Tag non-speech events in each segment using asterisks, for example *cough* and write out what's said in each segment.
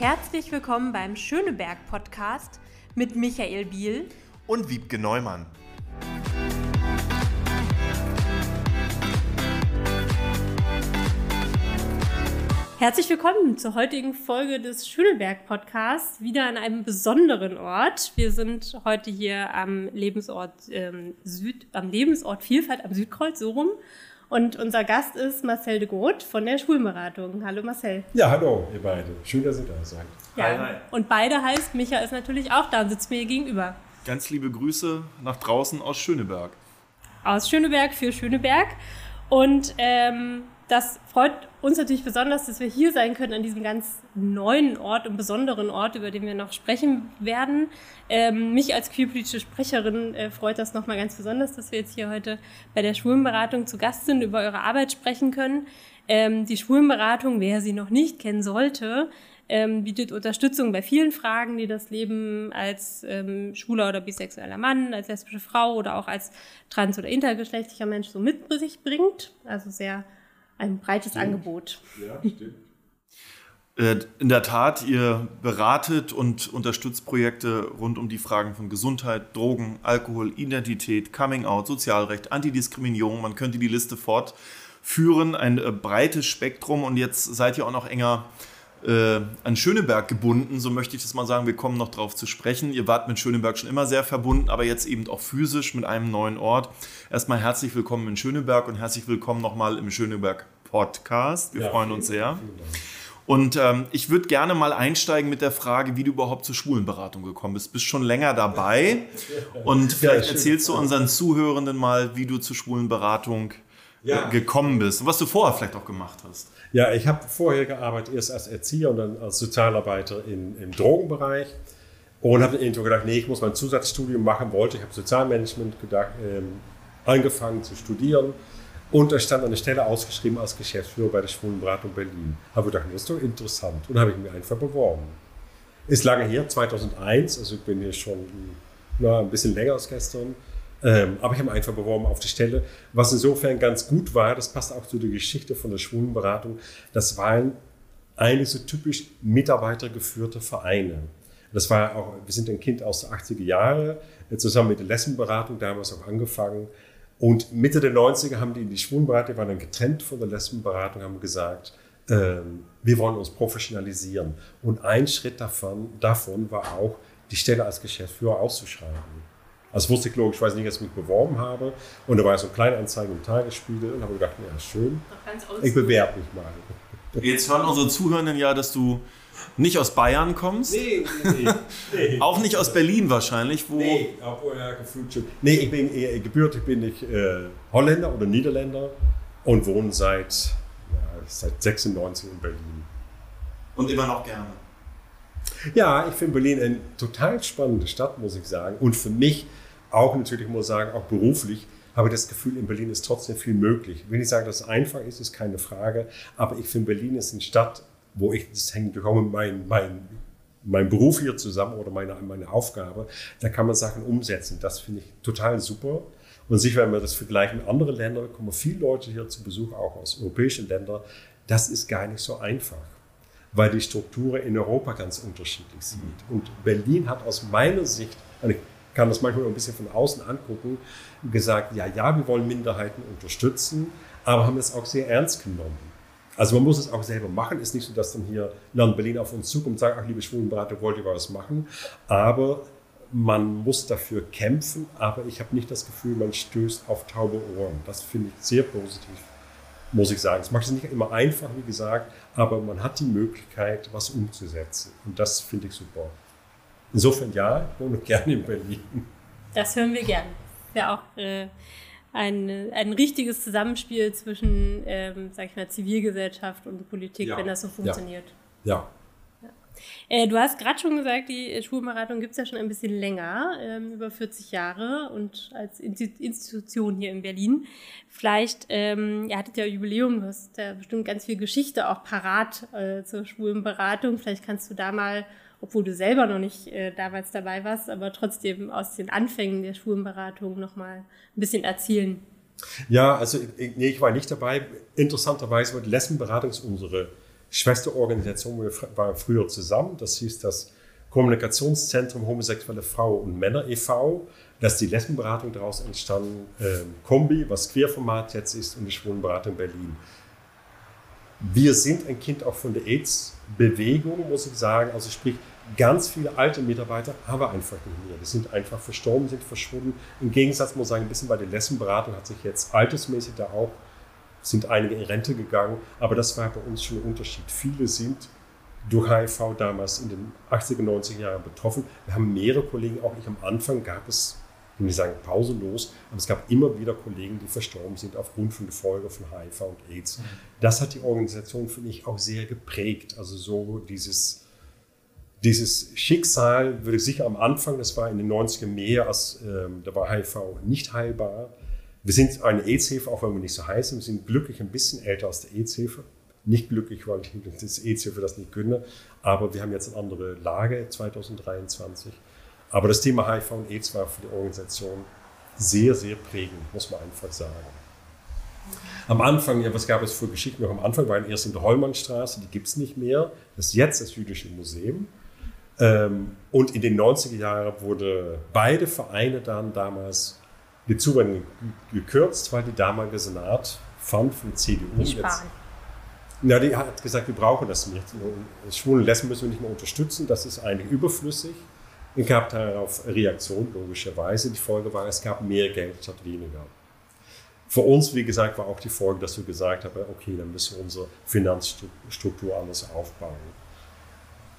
Herzlich willkommen beim Schöneberg Podcast mit Michael Biel und Wiebke Neumann. Herzlich willkommen zur heutigen Folge des Schöneberg Podcasts, wieder an einem besonderen Ort. Wir sind heute hier am Lebensort ähm, Süd, am Lebensort Vielfalt am Südkreuz, so rum. Und unser Gast ist Marcel de Groot von der Schulberatung. Hallo Marcel. Ja, hallo, ihr beide. Schön, dass ihr da seid. Ja, hi, hi. Und beide heißt, Micha ist natürlich auch da und sitzt mir gegenüber. Ganz liebe Grüße nach draußen aus Schöneberg. Aus Schöneberg für Schöneberg. Und ähm, das freut uns natürlich besonders, dass wir hier sein können an diesem ganz neuen Ort und besonderen Ort, über den wir noch sprechen werden. Ähm, mich als queerpolitische Sprecherin äh, freut das nochmal ganz besonders, dass wir jetzt hier heute bei der Schwulenberatung zu Gast sind, über eure Arbeit sprechen können. Ähm, die Schwulenberatung, wer sie noch nicht kennen sollte, ähm, bietet Unterstützung bei vielen Fragen, die das Leben als ähm, schwuler oder bisexueller Mann, als lesbische Frau oder auch als trans- oder intergeschlechtlicher Mensch so mit sich bringt. Also sehr ein breites stimmt. Angebot. Ja, stimmt. Äh, in der Tat, ihr beratet und unterstützt Projekte rund um die Fragen von Gesundheit, Drogen, Alkohol, Identität, Coming Out, Sozialrecht, Antidiskriminierung. Man könnte die Liste fortführen, ein äh, breites Spektrum. Und jetzt seid ihr auch noch enger äh, an Schöneberg gebunden, so möchte ich das mal sagen. Wir kommen noch darauf zu sprechen. Ihr wart mit Schöneberg schon immer sehr verbunden, aber jetzt eben auch physisch mit einem neuen Ort. Erstmal herzlich willkommen in Schöneberg und herzlich willkommen nochmal im Schöneberg Podcast. Wir ja, freuen uns sehr. Und ähm, ich würde gerne mal einsteigen mit der Frage, wie du überhaupt zur Schwulenberatung gekommen bist. Bist schon länger dabei *laughs* und vielleicht ja, erzählst du unseren Zuhörenden mal, wie du zur Schwulenberatung ja. gekommen bist und was du vorher vielleicht auch gemacht hast. Ja, ich habe vorher gearbeitet, erst als Erzieher und dann als Sozialarbeiter in, im Drogenbereich und habe irgendwo gedacht, nee, ich muss mein Zusatzstudium machen wollte. Ich habe Sozialmanagement gedacht, ähm, angefangen zu studieren und da stand eine Stelle ausgeschrieben als Geschäftsführer bei der Schwulenberatung Berlin. Habe gedacht, das ist doch interessant und habe ich mich einfach beworben. Ist lange her, 2001, also ich bin hier schon na, ein bisschen länger als gestern. Ähm, aber ich habe einfach beworben auf die Stelle, was insofern ganz gut war. Das passt auch zu der Geschichte von der Schwulenberatung. Das waren eigentlich so typisch mitarbeitergeführte Vereine. Das war auch, wir sind ein Kind aus den 80er Jahren, zusammen mit der Lesbenberatung damals auch angefangen. Und Mitte der 90er haben die, die Schwulenberater, die waren dann getrennt von der Lesbenberatung, haben gesagt, ähm, wir wollen uns professionalisieren. Und ein Schritt davon, davon war auch, die Stelle als Geschäftsführer auszuschreiben. Also wusste ich logisch, ich weiß nicht, dass ich mich beworben habe. Und da war so eine kleine Anzeige im Tagesspiegel und habe gedacht, ja, schön. Ich bewerbe mich mal. Jetzt hören unsere Zuhörenden ja, dass du nicht aus Bayern kommst. Nee, nee, nee. *laughs* Auch nicht aus Berlin wahrscheinlich, wo. Nee, obwohl ja gefühlt schon. Nee, ich bin eher gebürtig bin ich äh, Holländer oder Niederländer und wohne seit, ja, seit 96 in Berlin. Und immer noch gerne. Ja, ich finde Berlin eine total spannende Stadt, muss ich sagen. Und für mich auch natürlich, muss ich sagen, auch beruflich habe ich das Gefühl, in Berlin ist trotzdem viel möglich. Wenn ich sage, dass es einfach ist, ist keine Frage. Aber ich finde, Berlin ist eine Stadt, wo ich, das hängt natürlich auch mit meinem mein, mein Beruf hier zusammen oder meine, meine Aufgabe, da kann man Sachen umsetzen. Das finde ich total super. Und sicher, wenn wir das vergleichen mit anderen Ländern, kommen viele Leute hier zu Besuch, auch aus europäischen Ländern. Das ist gar nicht so einfach, weil die Strukturen in Europa ganz unterschiedlich sind. Und Berlin hat aus meiner Sicht, ich kann das manchmal ein bisschen von außen angucken, gesagt, ja, ja, wir wollen Minderheiten unterstützen, aber haben es auch sehr ernst genommen. Also man muss es auch selber machen. Ist nicht so, dass dann hier Land Berlin auf uns zukommt und sagt, ach liebe Schwulenberater, wollt ihr was machen? Aber man muss dafür kämpfen, aber ich habe nicht das Gefühl, man stößt auf taube Ohren. Das finde ich sehr positiv, muss ich sagen. Es macht es nicht immer einfach, wie gesagt, aber man hat die Möglichkeit, was umzusetzen. Und das finde ich super. Insofern ja, ich wohne *laughs* gerne in Berlin. Das hören wir gerne. Ja, auch äh, ein, ein richtiges Zusammenspiel zwischen, ähm, sag ich mal, Zivilgesellschaft und Politik, ja. wenn das so funktioniert. Ja. ja. Äh, du hast gerade schon gesagt, die Schulberatung gibt es ja schon ein bisschen länger, ähm, über 40 Jahre und als Institution hier in Berlin. Vielleicht, ähm, ihr hattet ja Jubiläum, du hast ja bestimmt ganz viel Geschichte auch parat äh, zur Schwulenberatung. Vielleicht kannst du da mal obwohl du selber noch nicht äh, damals dabei warst, aber trotzdem aus den Anfängen der Schwulenberatung nochmal ein bisschen erzählen. Ja, also ich, nee, ich war nicht dabei. Interessanterweise war die Lesbenberatung unsere Schwesterorganisation, wir waren früher zusammen. Das hieß das Kommunikationszentrum Homosexuelle Frau und Männer e.V. Das ist die Lesbenberatung daraus entstanden. Ähm, Kombi, was Querformat jetzt ist, und die Schwulenberatung Berlin. Wir sind ein Kind auch von der AIDS-Bewegung, muss ich sagen. Also sprich, ganz viele alte Mitarbeiter haben wir einfach nicht mehr. Die sind einfach verstorben, sind verschwunden. Im Gegensatz muss ich sagen, ein bisschen bei der Lesbenberatung hat sich jetzt altersmäßig da auch, sind einige in Rente gegangen. Aber das war bei uns schon ein Unterschied. Viele sind durch HIV damals in den 80er, 90er Jahren betroffen. Wir haben mehrere Kollegen, auch ich am Anfang gab es, ich will nicht sagen pausenlos, aber es gab immer wieder Kollegen, die verstorben sind aufgrund von der Folge von HIV und AIDS. Mhm. Das hat die Organisation, finde ich, auch sehr geprägt. Also so dieses, dieses Schicksal würde ich sicher am Anfang, das war in den 90ern mehr als, ähm, da war HIV nicht heilbar. Wir sind eine AIDS-Hilfe, auch wenn wir nicht so heißen. Wir sind glücklich ein bisschen älter als die AIDS-Hilfe nicht glücklich, weil das EZ für das nicht können. Aber wir haben jetzt eine andere Lage 2023. Aber das Thema HIV und AIDS war für die Organisation sehr, sehr prägend, muss man einfach sagen. Am Anfang, ja, was gab es für Geschichten noch am Anfang? Waren erst in der Hollmannstraße, die gibt es nicht mehr. Das ist jetzt das Jüdische Museum. Ähm, und in den 90er Jahren wurde beide Vereine dann damals die Zuwendung gekürzt, weil die damalige Senat fand von CDU. Die jetzt, ja, die hat gesagt, wir brauchen das nicht. Schwulen und Lesben müssen wir nicht mehr unterstützen, das ist eigentlich überflüssig. Es gab darauf Reaktion, logischerweise. Die Folge war, es gab mehr Geld statt weniger. Für uns, wie gesagt, war auch die Folge, dass wir gesagt haben, okay, dann müssen wir unsere Finanzstruktur anders aufbauen.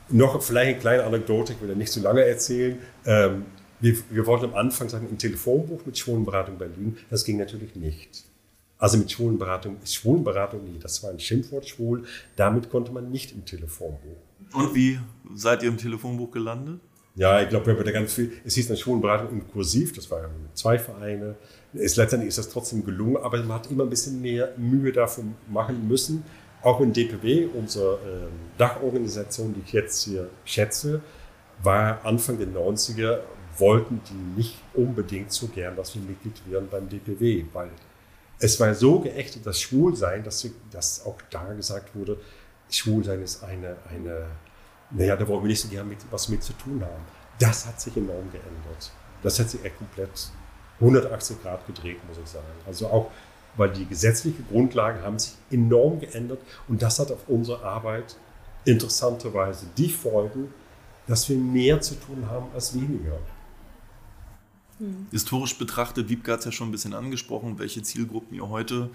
Noch vielleicht eine kleine Anekdote, ich will ja nicht zu lange erzählen. Ähm, wir, wir, wollten am Anfang sagen, ein Telefonbuch mit Schwulenberatung Berlin, das ging natürlich nicht. Also mit Schwulenberatung, Schwulenberatung nie, das war ein Schimpfwort schwul, damit konnte man nicht im Telefonbuch. Und wie seid ihr im Telefonbuch gelandet? Ja, ich glaube, wir haben da ganz viel, es hieß eine Schwulenberatung in Kursiv, das waren zwei Vereine. Es, letztendlich ist das trotzdem gelungen, aber man hat immer ein bisschen mehr Mühe dafür machen müssen. Auch in DPW, unsere äh, Dachorganisation, die ich jetzt hier schätze, war Anfang der 90er, wollten die nicht unbedingt so gern, dass wir Mitglied werden beim DPW, weil es war so geächtet, das Schwulsein, dass, dass auch da gesagt wurde, Schwulsein ist eine, eine naja, da wollen wir nicht so gerne mit, was mit zu tun haben. Das hat sich enorm geändert. Das hat sich echt komplett 180 Grad gedreht, muss ich sagen. Also auch, weil die gesetzlichen Grundlagen haben sich enorm geändert und das hat auf unsere Arbeit interessanterweise die Folgen, dass wir mehr zu tun haben als weniger. Mhm. Historisch betrachtet, Wiebke hat es ja schon ein bisschen angesprochen, welche Zielgruppen ihr heute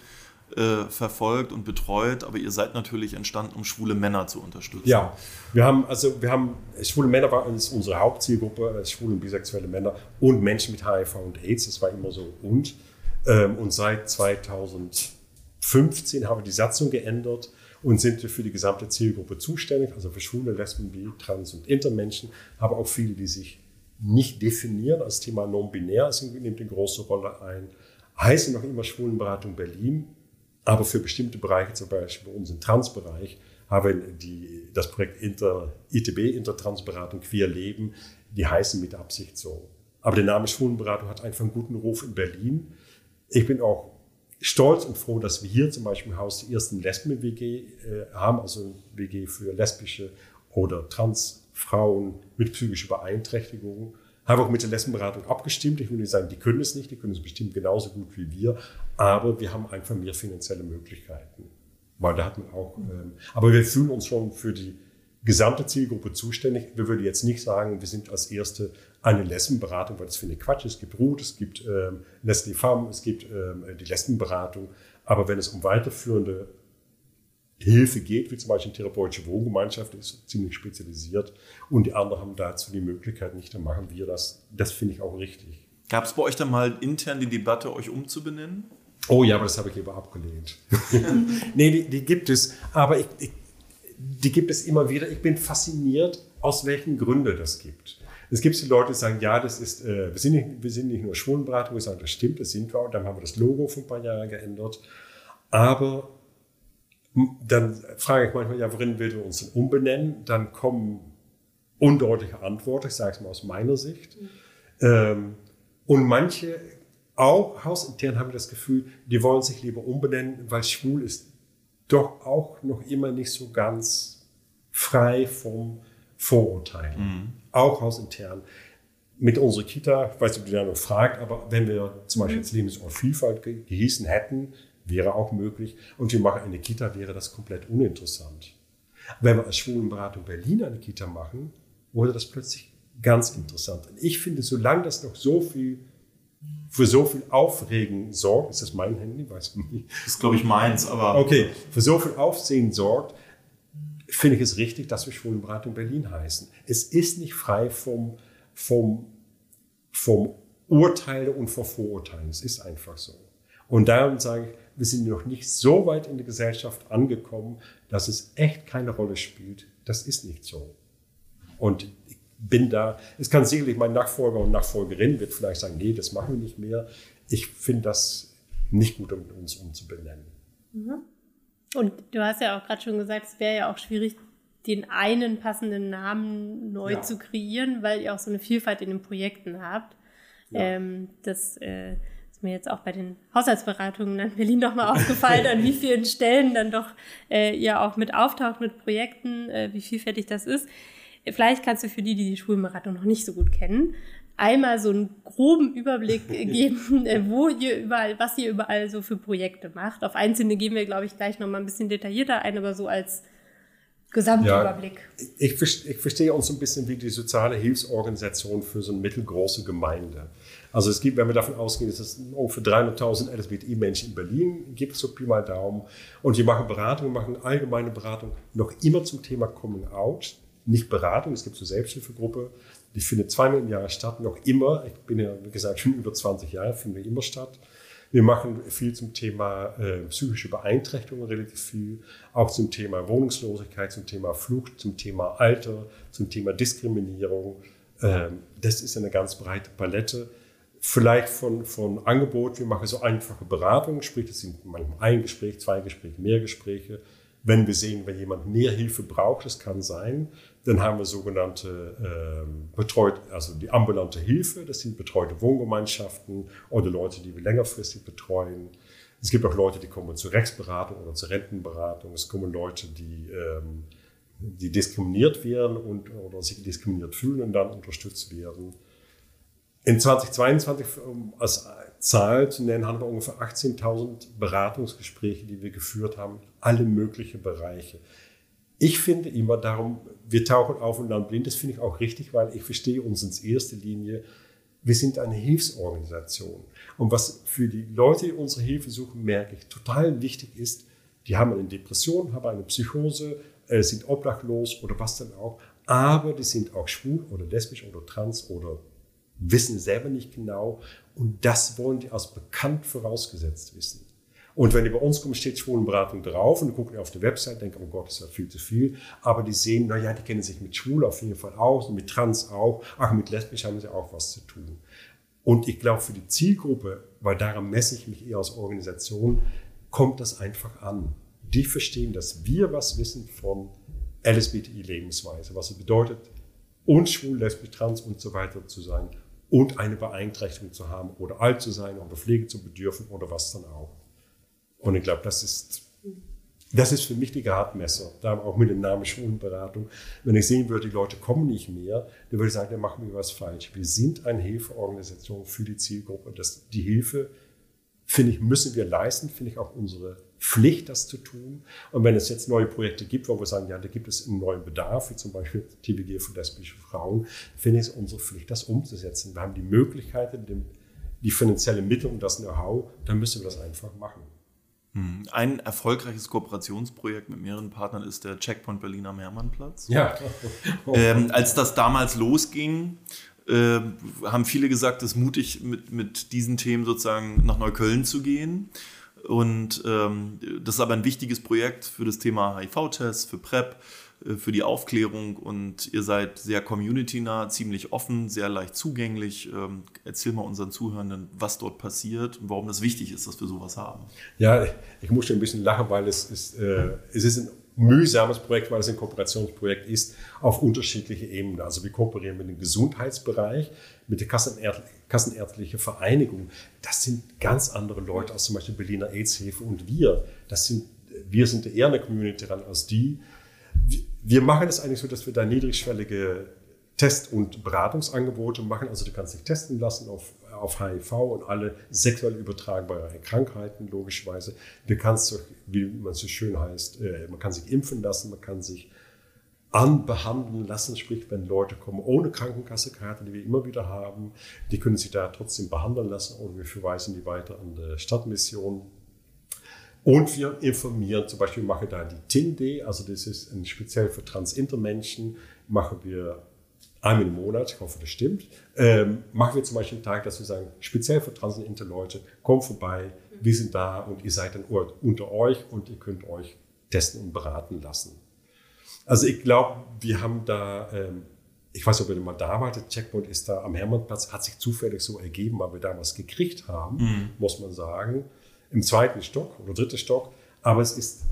äh, verfolgt und betreut, aber ihr seid natürlich entstanden, um schwule Männer zu unterstützen. Ja, wir haben, also wir haben, schwule Männer war unsere Hauptzielgruppe, äh, schwule und bisexuelle Männer und Menschen mit HIV und AIDS, das war immer so und. Ähm, und seit 2015 haben wir die Satzung geändert und sind für die gesamte Zielgruppe zuständig, also für schwule, Lesben, Bi, Trans und Intermenschen, aber auch viele, die sich nicht definieren als Thema non-binär, es nimmt eine große Rolle ein. Heißt noch immer Schwulenberatung Berlin, aber für bestimmte Bereiche, zum Beispiel bei uns im Transbereich, haben die, das Projekt Inter, ITB, Intertransberatung Queer Leben, die heißen mit Absicht so. Aber der Name Schwulenberatung hat einfach einen guten Ruf in Berlin. Ich bin auch stolz und froh, dass wir hier zum Beispiel im Haus die ersten Lesben-WG äh, haben, also WG für lesbische oder trans Frauen mit psychischer Beeinträchtigung. Habe auch mit der Lesbenberatung abgestimmt. Ich will nicht sagen, die können es nicht, die können es bestimmt genauso gut wie wir, aber wir haben einfach mehr finanzielle Möglichkeiten. Weil da hat man auch, ähm, aber wir fühlen uns schon für die gesamte Zielgruppe zuständig. Wir würden jetzt nicht sagen, wir sind als erste eine Lesbenberatung, weil das finde ich Quatsch. Es gibt Ruth, es gibt ähm, Leslie Femme, es gibt ähm, die Lesbenberatung. Aber wenn es um weiterführende Hilfe geht, wie zum Beispiel die therapeutische Wohngemeinschaft, ist ziemlich spezialisiert und die anderen haben dazu die Möglichkeit nicht, dann machen wir das. Das finde ich auch richtig. Gab es bei euch dann mal intern die Debatte, euch umzubenennen? Oh ja, aber das habe ich lieber abgelehnt. *laughs* nee, die, die, gibt es, aber ich, ich, die gibt es immer wieder. Ich bin fasziniert, aus welchen Gründen das gibt. Es gibt die Leute, die sagen, ja, das ist, äh, wir, sind nicht, wir sind nicht nur Schwulenberatung, wir sagen, das stimmt, das sind wir. Und dann haben wir das Logo vor ein paar Jahren geändert. Aber dann frage ich manchmal, ja, worin will du uns denn umbenennen? Dann kommen undeutliche Antworten, ich sage es mal aus meiner Sicht. Mhm. Ähm, und manche, auch hausintern, haben das Gefühl, die wollen sich lieber umbenennen, weil schwul ist doch auch noch immer nicht so ganz frei vom Vorurteil, mhm. auch hausintern. Mit unserer Kita, ich weiß nicht, ob du da noch fragt, aber wenn wir zum Beispiel jetzt Lebensort Vielfalt gehießen hätten, wäre auch möglich. Und wir machen eine Kita, wäre das komplett uninteressant. Wenn wir als Schwulenberatung Berlin eine Kita machen, wurde das plötzlich ganz interessant. Und ich finde, solange das noch so viel für so viel Aufregen sorgt, ist das mein Handy? Weiß ich nicht. Das ist, glaube ich, meins, aber. Okay, für so viel Aufsehen sorgt, finde ich es richtig, dass wir Schwulenberatung Berlin heißen. Es ist nicht frei vom, vom, vom Urteile und vor Vorurteilen. Es ist einfach so. Und darum sage ich, wir sind noch nicht so weit in der Gesellschaft angekommen, dass es echt keine Rolle spielt. Das ist nicht so. Und ich bin da, es kann sicherlich mein Nachfolger und Nachfolgerin wird vielleicht sagen, nee, das machen wir nicht mehr. Ich finde das nicht gut, um uns umzubenennen. Mhm. Und du hast ja auch gerade schon gesagt, es wäre ja auch schwierig, den einen passenden Namen neu ja. zu kreieren, weil ihr auch so eine Vielfalt in den Projekten habt. Ja. Ähm, das äh, ist mir jetzt auch bei den Haushaltsberatungen in Berlin *laughs* nochmal aufgefallen, an wie *laughs* vielen Stellen dann doch äh, ihr auch mit auftaucht mit Projekten, äh, wie vielfältig das ist. Vielleicht kannst du für die, die die Schulmarathon noch nicht so gut kennen, einmal so einen groben Überblick *laughs* geben, äh, wo ihr überall, was ihr überall so für Projekte macht. Auf einzelne gehen wir, glaube ich, gleich noch mal ein bisschen detaillierter ein, aber so als Gesamtüberblick. Ja, ich, ich, verstehe uns ein bisschen wie die soziale Hilfsorganisation für so eine mittelgroße Gemeinde. Also es gibt, wenn wir davon ausgehen, dass es ungefähr 300.000 LSBTI-Menschen in Berlin gibt, so Pi mal Daumen. Und wir machen Beratung, machen allgemeine Beratung noch immer zum Thema Coming Out nicht Beratung, es gibt so Selbsthilfegruppe, die findet zweimal im Jahr statt, noch immer. Ich bin ja, wie gesagt, schon über 20 Jahre, findet immer statt. Wir machen viel zum Thema äh, psychische Beeinträchtigungen, relativ viel, auch zum Thema Wohnungslosigkeit, zum Thema Flucht, zum Thema Alter, zum Thema Diskriminierung. Ähm, das ist eine ganz breite Palette. Vielleicht von, von Angebot, wir machen so einfache Beratungen, sprich, das sind manchmal ein Gespräch, zwei Gespräche, mehr Gespräche. Wenn wir sehen, wenn jemand mehr Hilfe braucht, das kann sein, dann haben wir sogenannte ähm, betreut, also die ambulante Hilfe, das sind betreute Wohngemeinschaften oder Leute, die wir längerfristig betreuen. Es gibt auch Leute, die kommen zur Rechtsberatung oder zur Rentenberatung. Es kommen Leute, die, ähm, die diskriminiert werden und, oder sich diskriminiert fühlen und dann unterstützt werden. In 2022 als Zahl zu nennen, haben wir ungefähr 18.000 Beratungsgespräche, die wir geführt haben, alle möglichen Bereiche. Ich finde immer darum, wir tauchen auf und dann blind, das finde ich auch richtig, weil ich verstehe uns in erster Linie, wir sind eine Hilfsorganisation. Und was für die Leute, die unsere Hilfe suchen, merke ich, total wichtig ist, die haben eine Depression, haben eine Psychose, äh, sind obdachlos oder was dann auch, aber die sind auch schwul oder lesbisch oder trans oder wissen selber nicht genau und das wollen die als bekannt vorausgesetzt wissen. Und wenn die bei uns kommen, steht Schwulenberatung drauf und gucken auf die Website, denken, oh Gott, das ist ja viel zu viel. Aber die sehen, na ja, die kennen sich mit Schwul auf jeden Fall aus und mit Trans auch. Ach, mit Lesbisch haben sie auch was zu tun. Und ich glaube, für die Zielgruppe, weil daran messe ich mich eher als Organisation, kommt das einfach an. Die verstehen, dass wir was wissen von LSBTI-Lebensweise, was es bedeutet, unschwul, lesbisch, trans und so weiter zu sein und eine Beeinträchtigung zu haben oder alt zu sein oder Pflege zu bedürfen oder was dann auch. Und ich glaube, das ist, das ist für mich die Gradmesser, da auch mit dem Namen Schwulenberatung. Wenn ich sehen würde, die Leute kommen nicht mehr, dann würde ich sagen, dann machen wir was falsch. Wir sind eine Hilfeorganisation für die Zielgruppe. Das, die Hilfe, finde ich, müssen wir leisten, finde ich auch unsere Pflicht, das zu tun. Und wenn es jetzt neue Projekte gibt, wo wir sagen, ja, da gibt es einen neuen Bedarf, wie zum Beispiel TBG für lesbische Frauen, finde ich es unsere Pflicht, das umzusetzen. Wir haben die Möglichkeit, die finanzielle Mittel und das Know-how, dann müssen wir das einfach machen. Hm. Ein erfolgreiches Kooperationsprojekt mit mehreren Partnern ist der Checkpoint Berliner Mehrmannplatz. Ja. *laughs* ähm, als das damals losging, äh, haben viele gesagt, es ist mutig, mit, mit diesen Themen sozusagen nach Neukölln zu gehen. Und ähm, das ist aber ein wichtiges Projekt für das Thema HIV-Test, für PrEP, äh, für die Aufklärung und ihr seid sehr community-nah, ziemlich offen, sehr leicht zugänglich. Ähm, erzähl mal unseren Zuhörenden, was dort passiert und warum das wichtig ist, dass wir sowas haben. Ja, ich muss ein bisschen lachen, weil es ist, äh, es ist ein mühsames Projekt, weil es ein Kooperationsprojekt ist, auf unterschiedliche Ebenen. Also wir kooperieren mit dem Gesundheitsbereich, mit der Kassenärztlichen Vereinigung. Das sind ganz andere Leute als zum Beispiel Berliner AIDS-Hilfe und wir. Das sind wir sind eher eine Community dran als die. Wir machen es eigentlich so, dass wir da niedrigschwellige Test- und Beratungsangebote machen. Also du kannst dich testen lassen auf, auf HIV und alle sexuell übertragbaren Krankheiten, logischerweise. Du kannst, wie man so schön heißt, äh, man kann sich impfen lassen, man kann sich anbehandeln lassen, sprich, wenn Leute kommen ohne Krankenkassekarte, die wir immer wieder haben, die können sich da trotzdem behandeln lassen oder wir verweisen die weiter an die Stadtmission. Und wir informieren, zum Beispiel machen da die TIND, also das ist ein speziell für Transintermenschen, machen wir einmal im Monat, ich hoffe, das stimmt, ähm, machen wir zum Beispiel einen Tag, dass wir sagen, speziell für Transinter-Leute, kommt vorbei, wir sind da und ihr seid dann unter euch und ihr könnt euch testen und beraten lassen. Also ich glaube, wir haben da, ähm, ich weiß nicht, ob ihr mal da wart, der Checkpoint ist da am Hermannplatz, hat sich zufällig so ergeben, weil wir da was gekriegt haben, mhm. muss man sagen, im zweiten Stock oder dritten Stock. Aber es ist,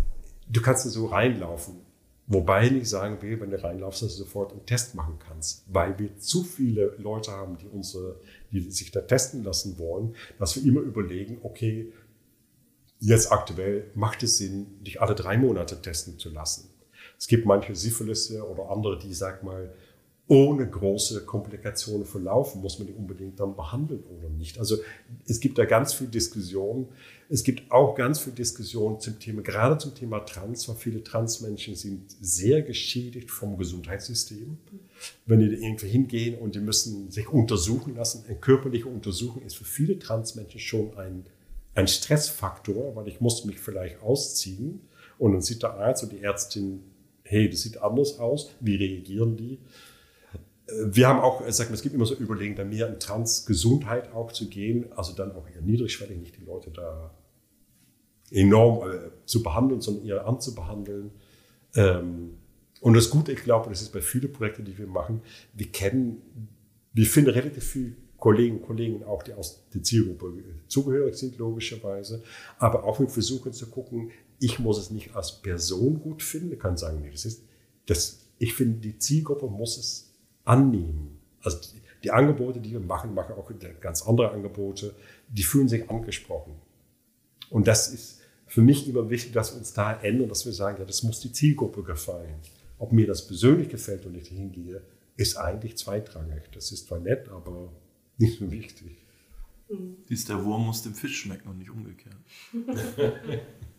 du kannst so reinlaufen. Wobei ich nicht sagen will, wenn du reinlaufst, dass du sofort einen Test machen kannst, weil wir zu viele Leute haben, die, unsere, die sich da testen lassen wollen, dass wir immer überlegen, okay, jetzt aktuell macht es Sinn, dich alle drei Monate testen zu lassen. Es gibt manche Syphilis oder andere, die, sag mal, ohne große Komplikationen verlaufen, muss man die unbedingt dann behandeln oder nicht. Also es gibt da ganz viel Diskussion. Es gibt auch ganz viel Diskussion zum Thema, gerade zum Thema Trans, weil viele Transmenschen sind sehr geschädigt vom Gesundheitssystem. Wenn die irgendwie hingehen und die müssen sich untersuchen lassen, eine körperliche Untersuchung ist für viele Transmenschen schon ein, ein Stressfaktor, weil ich muss mich vielleicht ausziehen und dann sieht der Arzt und die Ärztin hey, das sieht anders aus, wie reagieren die? Äh, wir haben auch, sag mal, es gibt immer so Überlegen, da mehr in Transgesundheit auch zu gehen, also dann auch eher niedrigschwellig, nicht die Leute da enorm äh, zu behandeln, sondern eher anzubehandeln. Ähm, und das Gute, ich glaube, das ist bei vielen Projekten, die wir machen, wir kennen, wir finden relativ viele Kollegen und Kollegen auch, die aus der Zielgruppe zugehörig sind, logischerweise. Aber auch wir versuchen zu gucken, ich muss es nicht als Person gut finden. Ich kann sagen, nee, das ist, das, ich finde, die Zielgruppe muss es annehmen. Also die, die Angebote, die wir machen, machen auch ganz andere Angebote, die fühlen sich angesprochen. Und das ist für mich immer wichtig, dass wir uns da ändern, dass wir sagen, ja, das muss die Zielgruppe gefallen. Ob mir das persönlich gefällt und ich hingehe, ist eigentlich zweitrangig. Das ist zwar nett, aber *laughs* nicht so wichtig. Dies der Wurm muss dem Fisch schmecken und nicht umgekehrt. *laughs*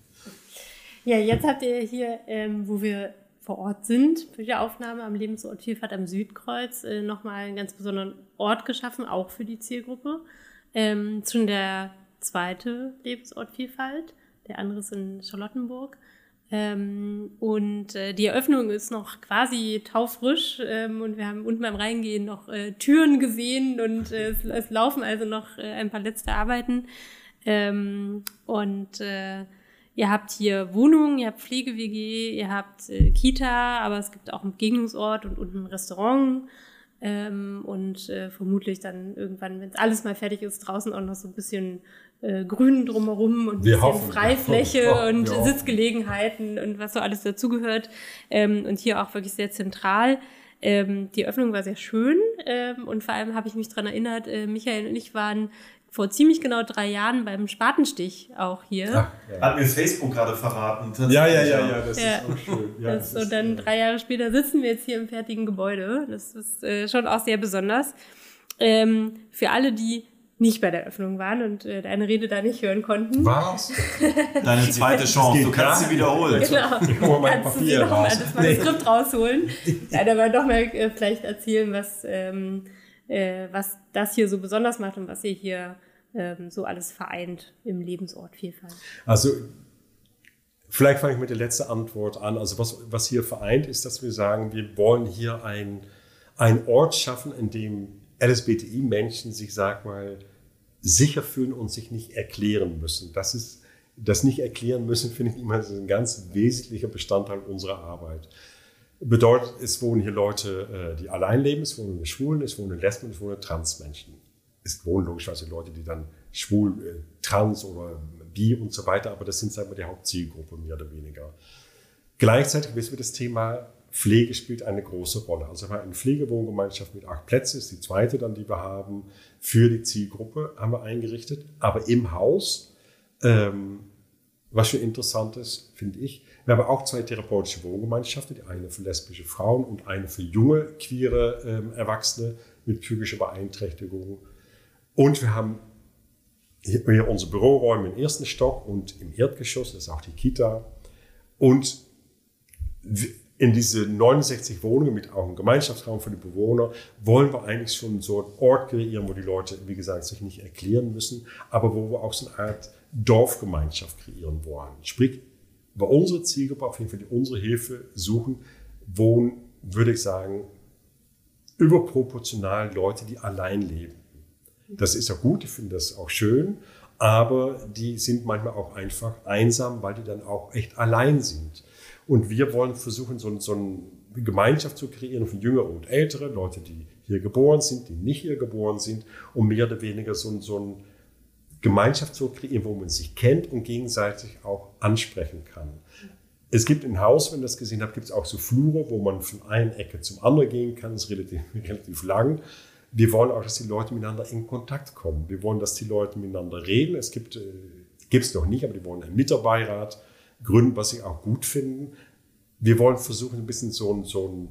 Ja, jetzt habt ihr hier, ähm, wo wir vor Ort sind, für die Aufnahme am Lebensort Vielfalt am Südkreuz, äh, nochmal einen ganz besonderen Ort geschaffen, auch für die Zielgruppe. Ähm, schon der zweite Lebensort Vielfalt, der andere ist in Charlottenburg. Ähm, und äh, die Eröffnung ist noch quasi taufrisch ähm, und wir haben unten beim Reingehen noch äh, Türen gesehen und äh, es, es, laufen also noch äh, ein paar letzte Arbeiten. Ähm, und äh, Ihr habt hier Wohnungen, ihr habt Pflege-WG, ihr habt äh, Kita, aber es gibt auch einen Begegnungsort und unten ein Restaurant. Ähm, und äh, vermutlich dann irgendwann, wenn es alles mal fertig ist, draußen auch noch so ein bisschen äh, Grün drumherum und ein bisschen hoffen, Freifläche ja. und ja. Sitzgelegenheiten und was so alles dazugehört. Ähm, und hier auch wirklich sehr zentral. Ähm, die Öffnung war sehr schön ähm, und vor allem habe ich mich dran erinnert, äh, Michael und ich waren vor ziemlich genau drei Jahren beim Spatenstich auch hier. Ach, ja. Hat mir Facebook gerade verraten. Ja, ja, ja, ja, das ja. ist auch schön. Ja, das, und dann drei Jahre später sitzen wir jetzt hier im fertigen Gebäude. Das ist äh, schon auch sehr besonders. Ähm, für alle, die nicht bei der Eröffnung waren und äh, deine Rede da nicht hören konnten. Was? *laughs* Deine zweite Chance, du kannst sie wiederholen. Genau, ich hole mein kannst Papier du noch mal das Manuskript nee. rausholen. Nein, aber noch mal äh, vielleicht erzählen, was... Ähm, äh, was das hier so besonders macht und was ihr hier ähm, so alles vereint im Lebensort Vielfalt. Also vielleicht fange ich mit der letzten Antwort an. Also was, was hier vereint ist, dass wir sagen, wir wollen hier ein, ein Ort schaffen, in dem LSBTI-Menschen sich, sag mal, sicher fühlen und sich nicht erklären müssen. Das ist das nicht erklären müssen, *laughs* finde ich immer ein ganz wesentlicher Bestandteil unserer Arbeit. Bedeutet, es wohnen hier Leute, äh, die allein leben, es wohnen Schwulen, es wohnen Lesben, es wohnen Transmenschen. Es wohnen logischerweise Leute, die dann schwul, äh, trans oder bi und so weiter, aber das sind sagen wir, die Hauptzielgruppe mehr oder weniger. Gleichzeitig wissen wir, das Thema Pflege spielt eine große Rolle. Also wir haben eine Pflegewohngemeinschaft mit acht Plätzen, ist die zweite dann, die wir haben, für die Zielgruppe haben wir eingerichtet. Aber im Haus ähm, was schon interessant ist, finde ich, wir haben auch zwei therapeutische Wohngemeinschaften, die eine für lesbische Frauen und eine für junge, queere ähm, Erwachsene mit psychischer Beeinträchtigung. Und wir haben hier unsere Büroräume im ersten Stock und im Erdgeschoss, das ist auch die Kita. Und in diese 69 Wohnungen mit auch einem Gemeinschaftsraum für die Bewohner wollen wir eigentlich schon so einen Ort kreieren, wo die Leute, wie gesagt, sich nicht erklären müssen, aber wo wir auch so eine Art Dorfgemeinschaft kreieren wollen. Sprich, bei unserer Zielgruppe, auf jeden Fall die unsere Hilfe suchen, wohnen, würde ich sagen, überproportional Leute, die allein leben. Das ist ja gut, ich finde das auch schön, aber die sind manchmal auch einfach einsam, weil die dann auch echt allein sind. Und wir wollen versuchen, so, so eine Gemeinschaft zu kreieren von Jüngeren und Älteren, Leute, die hier geboren sind, die nicht hier geboren sind, um mehr oder weniger so, so eine Gemeinschaft zu kreieren, wo man sich kennt und gegenseitig auch ansprechen kann. Es gibt ein Haus, wenn ihr das gesehen habt, gibt es auch so Flure, wo man von einer Ecke zum anderen gehen kann. Das ist relativ, *laughs* relativ lang. Wir wollen auch, dass die Leute miteinander in Kontakt kommen. Wir wollen, dass die Leute miteinander reden. Es gibt, äh, gibt es noch nicht, aber die wollen einen Mitarbeiter gründen, was sie auch gut finden. Wir wollen versuchen, ein bisschen so, so eine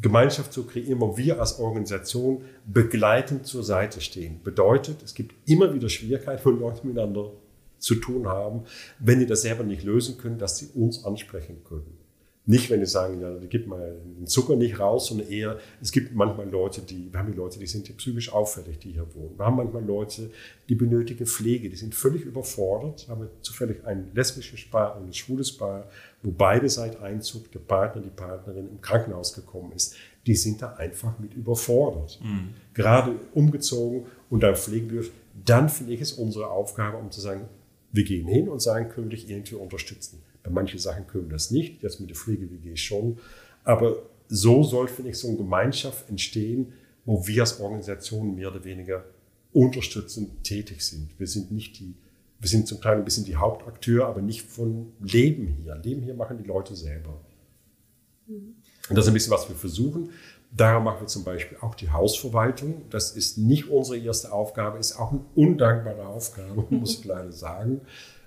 Gemeinschaft zu kreieren, wo wir als Organisation begleitend zur Seite stehen. Bedeutet, es gibt immer wieder Schwierigkeiten, wo Leute miteinander zu tun haben, wenn die das selber nicht lösen können, dass sie uns ansprechen können. Nicht, wenn die sagen, ja, gib mal den Zucker nicht raus, sondern eher, es gibt manchmal Leute, die, wir haben die Leute, die sind psychisch auffällig, die hier wohnen. Wir haben manchmal Leute, die benötigen Pflege, die sind völlig überfordert. Wir haben zufällig ein lesbisches Paar ein schwules Paar, wo beide seit Einzug der Partner, die Partnerin im Krankenhaus gekommen ist. Die sind da einfach mit überfordert. Mhm. Gerade umgezogen und dann Pflegebedürftig. Dann finde ich es unsere Aufgabe, um zu sagen, wir gehen hin und sagen, können wir dich irgendwie unterstützen. Bei manchen Sachen können wir das nicht, jetzt mit der Pflege-WG schon. Aber so soll, finde ich, so eine Gemeinschaft entstehen, wo wir als Organisation mehr oder weniger unterstützend tätig sind. Wir sind nicht die, wir sind zum Teil ein bisschen die Hauptakteur, aber nicht von Leben hier. Leben hier machen die Leute selber. Mhm. Und das ist ein bisschen, was wir versuchen. Darum machen wir zum Beispiel auch die Hausverwaltung. Das ist nicht unsere erste Aufgabe, ist auch eine undankbare Aufgabe, *laughs* muss ich leider sagen.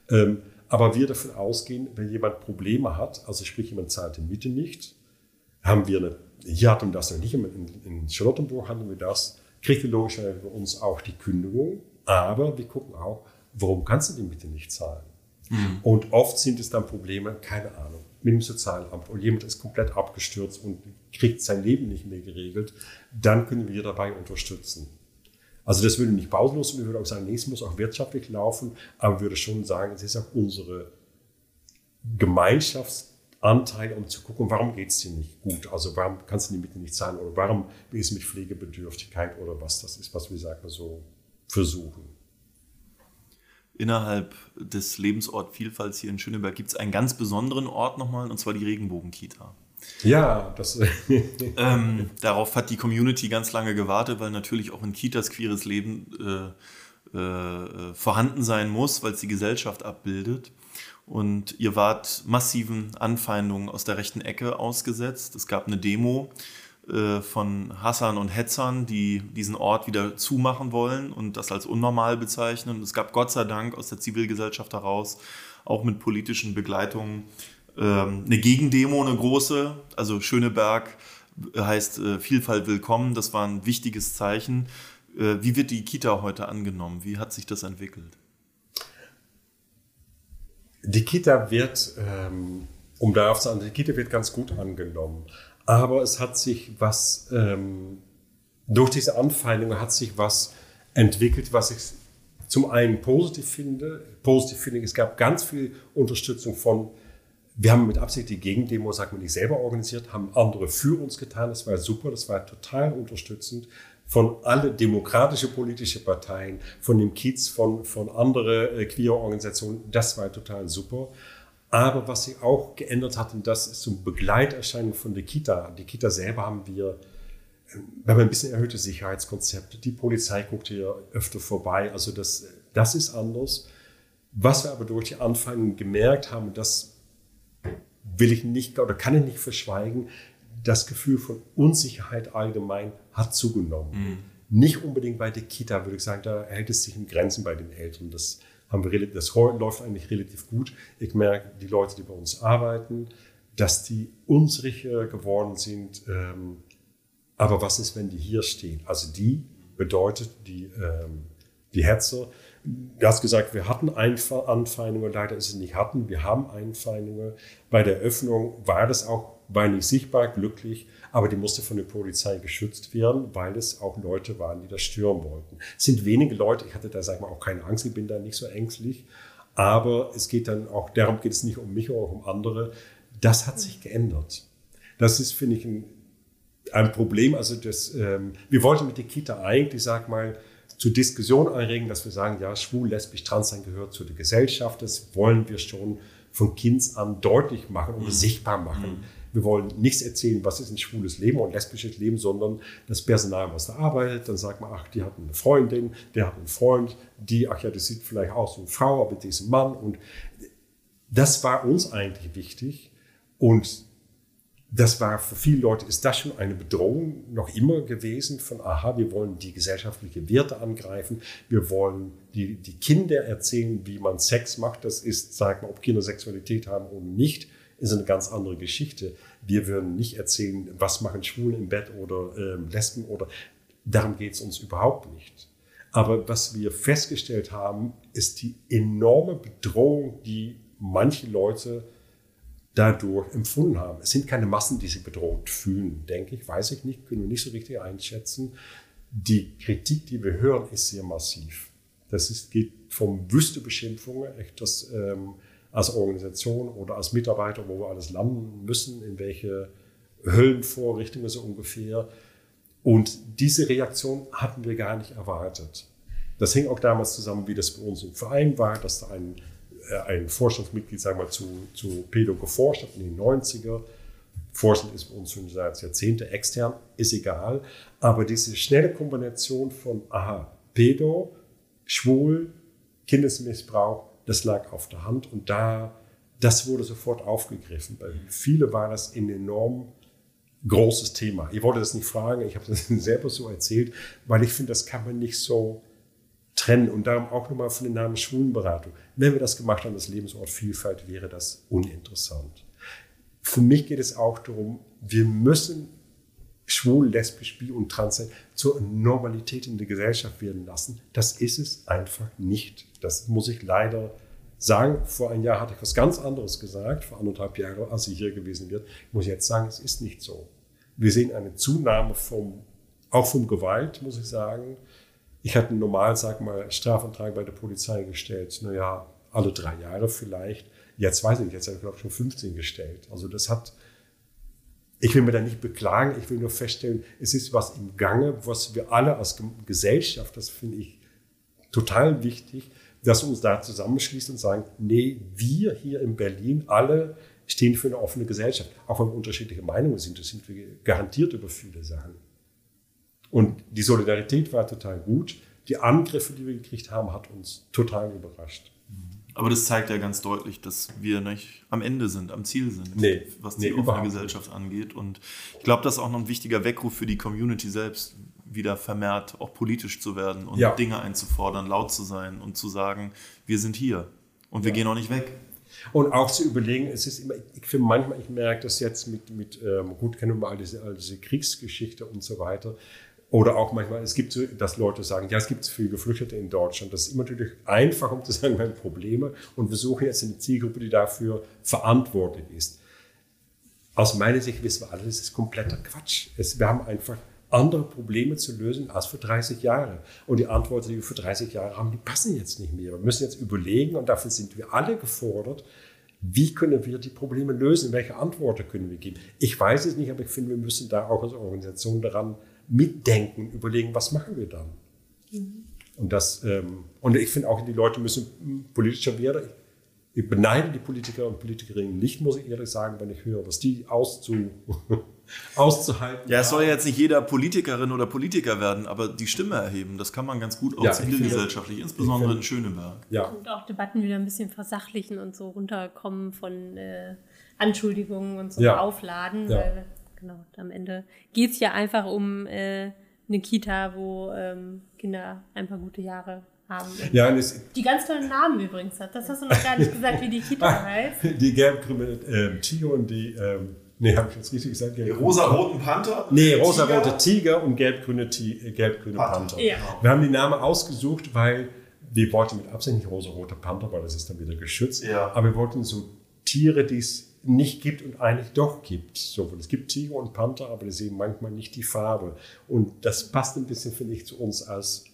Ähm, aber wir davon ausgehen, wenn jemand Probleme hat, also sprich jemand zahlt die Miete nicht, haben wir eine, hier hatten wir das noch nicht, in, in Charlottenburg hatten wir das, kriegt die logischerweise bei uns auch die Kündigung, aber wir gucken auch, warum kannst du die Miete nicht zahlen? Mhm. Und oft sind es dann Probleme, keine Ahnung, mit dem Sozialamt und jemand ist komplett abgestürzt und kriegt sein Leben nicht mehr geregelt, dann können wir dabei unterstützen. Also das würde nicht pausenlos und wir würden auch sagen, nee, es muss auch wirtschaftlich laufen, aber würde schon sagen, es ist auch unsere Gemeinschaftsanteil, um zu gucken, warum geht es dir nicht gut? Also warum kannst du die Miete nicht zahlen oder warum ist es mit Pflegebedürftigkeit oder was das ist, was wir sagen so versuchen. Innerhalb des Lebensort Vielfalt hier in Schöneberg gibt es einen ganz besonderen Ort nochmal, und zwar die Regenbogenkita. Ja, das. *laughs* ähm, darauf hat die Community ganz lange gewartet, weil natürlich auch in Kitas queeres Leben äh, äh, vorhanden sein muss, weil es die Gesellschaft abbildet. Und ihr wart massiven Anfeindungen aus der rechten Ecke ausgesetzt. Es gab eine Demo äh, von Hassan und Hetzern, die diesen Ort wieder zumachen wollen und das als unnormal bezeichnen. Es gab Gott sei Dank aus der Zivilgesellschaft heraus auch mit politischen Begleitungen ähm, eine Gegendemo, eine große. Also Schöneberg heißt äh, Vielfalt willkommen. Das war ein wichtiges Zeichen. Äh, wie wird die Kita heute angenommen? Wie hat sich das entwickelt? Die Kita wird, ähm, um darauf zu sagen, die Kita wird ganz gut angenommen. Aber es hat sich was, ähm, durch diese Anfeindungen hat sich was entwickelt, was ich zum einen positiv finde. Positiv finde ich, es gab ganz viel Unterstützung von, wir haben mit Absicht die Gegendemo, sagen wir nicht selber organisiert, haben andere für uns getan. Das war super, das war total unterstützend von alle demokratische politische Parteien, von dem Kiez, von, von anderen äh, Queer-Organisationen. Das war total super. Aber was sich auch geändert hat, und das ist so eine Begleiterscheinung von der Kita. Die Kita selber haben wir, wir haben ein bisschen erhöhte Sicherheitskonzepte. Die Polizei guckt hier öfter vorbei. Also das, das ist anders. Was wir aber durch die Anfänge gemerkt haben, das will ich nicht oder kann ich nicht verschweigen, das Gefühl von Unsicherheit allgemein hat zugenommen. Mhm. Nicht unbedingt bei der Kita, würde ich sagen, da hält es sich in Grenzen bei den Eltern. Das haben wir, das läuft eigentlich relativ gut. Ich merke, die Leute, die bei uns arbeiten, dass die unsicher geworden sind. Ähm, aber was ist, wenn die hier stehen? Also die bedeutet die, ähm, die Hetzer. Du hast gesagt, wir hatten Anfeindungen, leider ist es nicht hatten. Wir haben Anfeindungen. Bei der Öffnung war das auch, war nicht sichtbar, glücklich, aber die musste von der Polizei geschützt werden, weil es auch Leute waren, die das stören wollten. Es sind wenige Leute, ich hatte da, sag ich mal, auch keine Angst, ich bin da nicht so ängstlich, aber es geht dann auch, darum geht es nicht um mich oder auch um andere. Das hat sich geändert. Das ist, finde ich, ein, ein Problem. Also das, ähm, wir wollten mit der Kita eigentlich, sag mal, zur Diskussion anregen, dass wir sagen, ja, schwul, lesbisch, trans sein gehört zu der Gesellschaft. Das wollen wir schon von Kinds an deutlich machen und mhm. sichtbar machen. Wir wollen nichts erzählen, was ist ein schwules Leben und lesbisches Leben, sondern das Personal, was da arbeitet, dann sagt man, ach, die hat eine Freundin, der hat einen Freund, die, ach ja, das sieht vielleicht aus wie eine Frau, aber die ist ein Mann. Und das war uns eigentlich wichtig. Und das war für viele Leute, ist das schon eine Bedrohung noch immer gewesen von, aha, wir wollen die gesellschaftlichen Werte angreifen, wir wollen die, die Kinder erzählen, wie man Sex macht. Das ist, sag mal, ob Kinder Sexualität haben oder nicht, ist eine ganz andere Geschichte. Wir würden nicht erzählen, was machen Schwulen im Bett oder äh, Lesben oder darum geht es uns überhaupt nicht. Aber was wir festgestellt haben, ist die enorme Bedrohung, die manche Leute dadurch empfunden haben. Es sind keine Massen, die sich bedroht fühlen, denke ich, weiß ich nicht, können wir nicht so richtig einschätzen. Die Kritik, die wir hören, ist sehr massiv. Das ist, geht vom Wüstebeschimpfungen, echt das ähm, als Organisation oder als Mitarbeiter, wo wir alles landen müssen, in welche Höllenvorrichtungen so ungefähr. Und diese Reaktion hatten wir gar nicht erwartet. Das hing auch damals zusammen, wie das bei uns im Verein war, dass da ein äh, ein Forschungsmitglied, sagen wir, zu, zu Pedo geforscht hat in den 90er. Forschend ist bei uns schon seit Jahrzehnte extern, ist egal. Aber diese schnelle Kombination von, aha, Pedo, schwul, Kindesmissbrauch, das lag auf der Hand und da, das wurde sofort aufgegriffen. Bei viele war das ein enorm großes Thema. Ich wollte das nicht fragen, ich habe das *laughs* selber so erzählt, weil ich finde, das kann man nicht so trennen und darum auch nochmal von den Namen Schwulenberatung. Wenn wir das gemacht haben, das Lebensort Vielfalt, wäre das uninteressant. Für mich geht es auch darum, wir müssen schwul, lesbisch, bi und trans zur Normalität in der Gesellschaft werden lassen. Das ist es einfach nicht. Das muss ich leider sagen. Vor einem Jahr hatte ich was ganz anderes gesagt, vor anderthalb Jahren, als ich hier gewesen bin. Ich muss jetzt sagen, es ist nicht so. Wir sehen eine Zunahme vom, auch vom Gewalt, muss ich sagen. Ich hatte normal, sag mal, Strafantrag bei der Polizei gestellt. Naja, alle drei Jahre vielleicht. Jetzt weiß ich nicht, jetzt habe ich glaube ich schon 15 gestellt. Also das hat, ich will mir da nicht beklagen, ich will nur feststellen, es ist was im Gange, was wir alle als Gesellschaft, das finde ich total wichtig, dass wir uns da zusammenschließen und sagen, nee, wir hier in Berlin alle stehen für eine offene Gesellschaft. Auch wenn wir unterschiedliche Meinungen sind, das sind wir garantiert über viele Sachen. Und die Solidarität war total gut. Die Angriffe, die wir gekriegt haben, hat uns total überrascht. Aber das zeigt ja ganz deutlich, dass wir nicht am Ende sind, am Ziel sind, nee, was die nee, offene Gesellschaft angeht. Und ich glaube, das ist auch noch ein wichtiger Weckruf für die Community selbst, wieder vermehrt auch politisch zu werden und ja. Dinge einzufordern, laut zu sein und zu sagen, wir sind hier und wir ja. gehen auch nicht weg. Und auch zu überlegen, es ist immer, ich finde manchmal, ich merke das jetzt mit, mit ähm, gut, kennen wir all diese, all diese Kriegsgeschichte und so weiter. Oder auch manchmal, es gibt so, dass Leute sagen, ja, es gibt viele Geflüchtete in Deutschland. Das ist immer natürlich einfach, um zu sagen, wir haben Probleme und wir suchen jetzt eine Zielgruppe, die dafür verantwortlich ist. Aus meiner Sicht wissen wir alle, das ist kompletter Quatsch. Es, wir haben einfach andere Probleme zu lösen als für 30 Jahre. Und die Antworten, die wir für 30 Jahre haben, die passen jetzt nicht mehr. Wir müssen jetzt überlegen, und dafür sind wir alle gefordert, wie können wir die Probleme lösen? Welche Antworten können wir geben? Ich weiß es nicht, aber ich finde, wir müssen da auch als Organisation daran mitdenken, überlegen, was machen wir dann? Mhm. Und, das, ähm, und ich finde auch, die Leute müssen politischer werden. Ich beneide die Politiker und Politikerinnen nicht, muss ich ehrlich sagen, wenn ich höre, was die auszu, *laughs* auszuhalten Ja, es soll ja jetzt nicht jeder Politikerin oder Politiker werden, aber die Stimme erheben, das kann man ganz gut auch ja, zivilgesellschaftlich, insbesondere in Schöneberg. Ja. Und auch Debatten wieder ein bisschen versachlichen und so runterkommen von äh, Anschuldigungen und so ja. aufladen, ja. weil genau. Am Ende geht es ja einfach um äh, eine Kita, wo ähm, Kinder ein paar gute Jahre haben. Ja, und es, Die ganz tollen Namen übrigens hat. Das hast du noch gar nicht gesagt, wie die Kita *laughs* heißt. die gelb-grüne ähm, Tiger und die, ähm, nee, habe ich jetzt richtig gesagt? Die Gelb- rosa-roten Panther? Nee, rosa-rote Tiger? Tiger und gelb-grüne Ti- äh. Panther. Ja. Wir haben die Namen ausgesucht, weil wir wollten mit Absicht nicht rosa-rote Panther, weil das ist dann wieder geschützt. Ja. Aber wir wollten so Tiere, die es nicht gibt und eigentlich doch gibt. So, es gibt Tiger und Panther, aber das ist eben manchmal nicht die Farbe. Und das passt ein bisschen, finde ich, zu uns als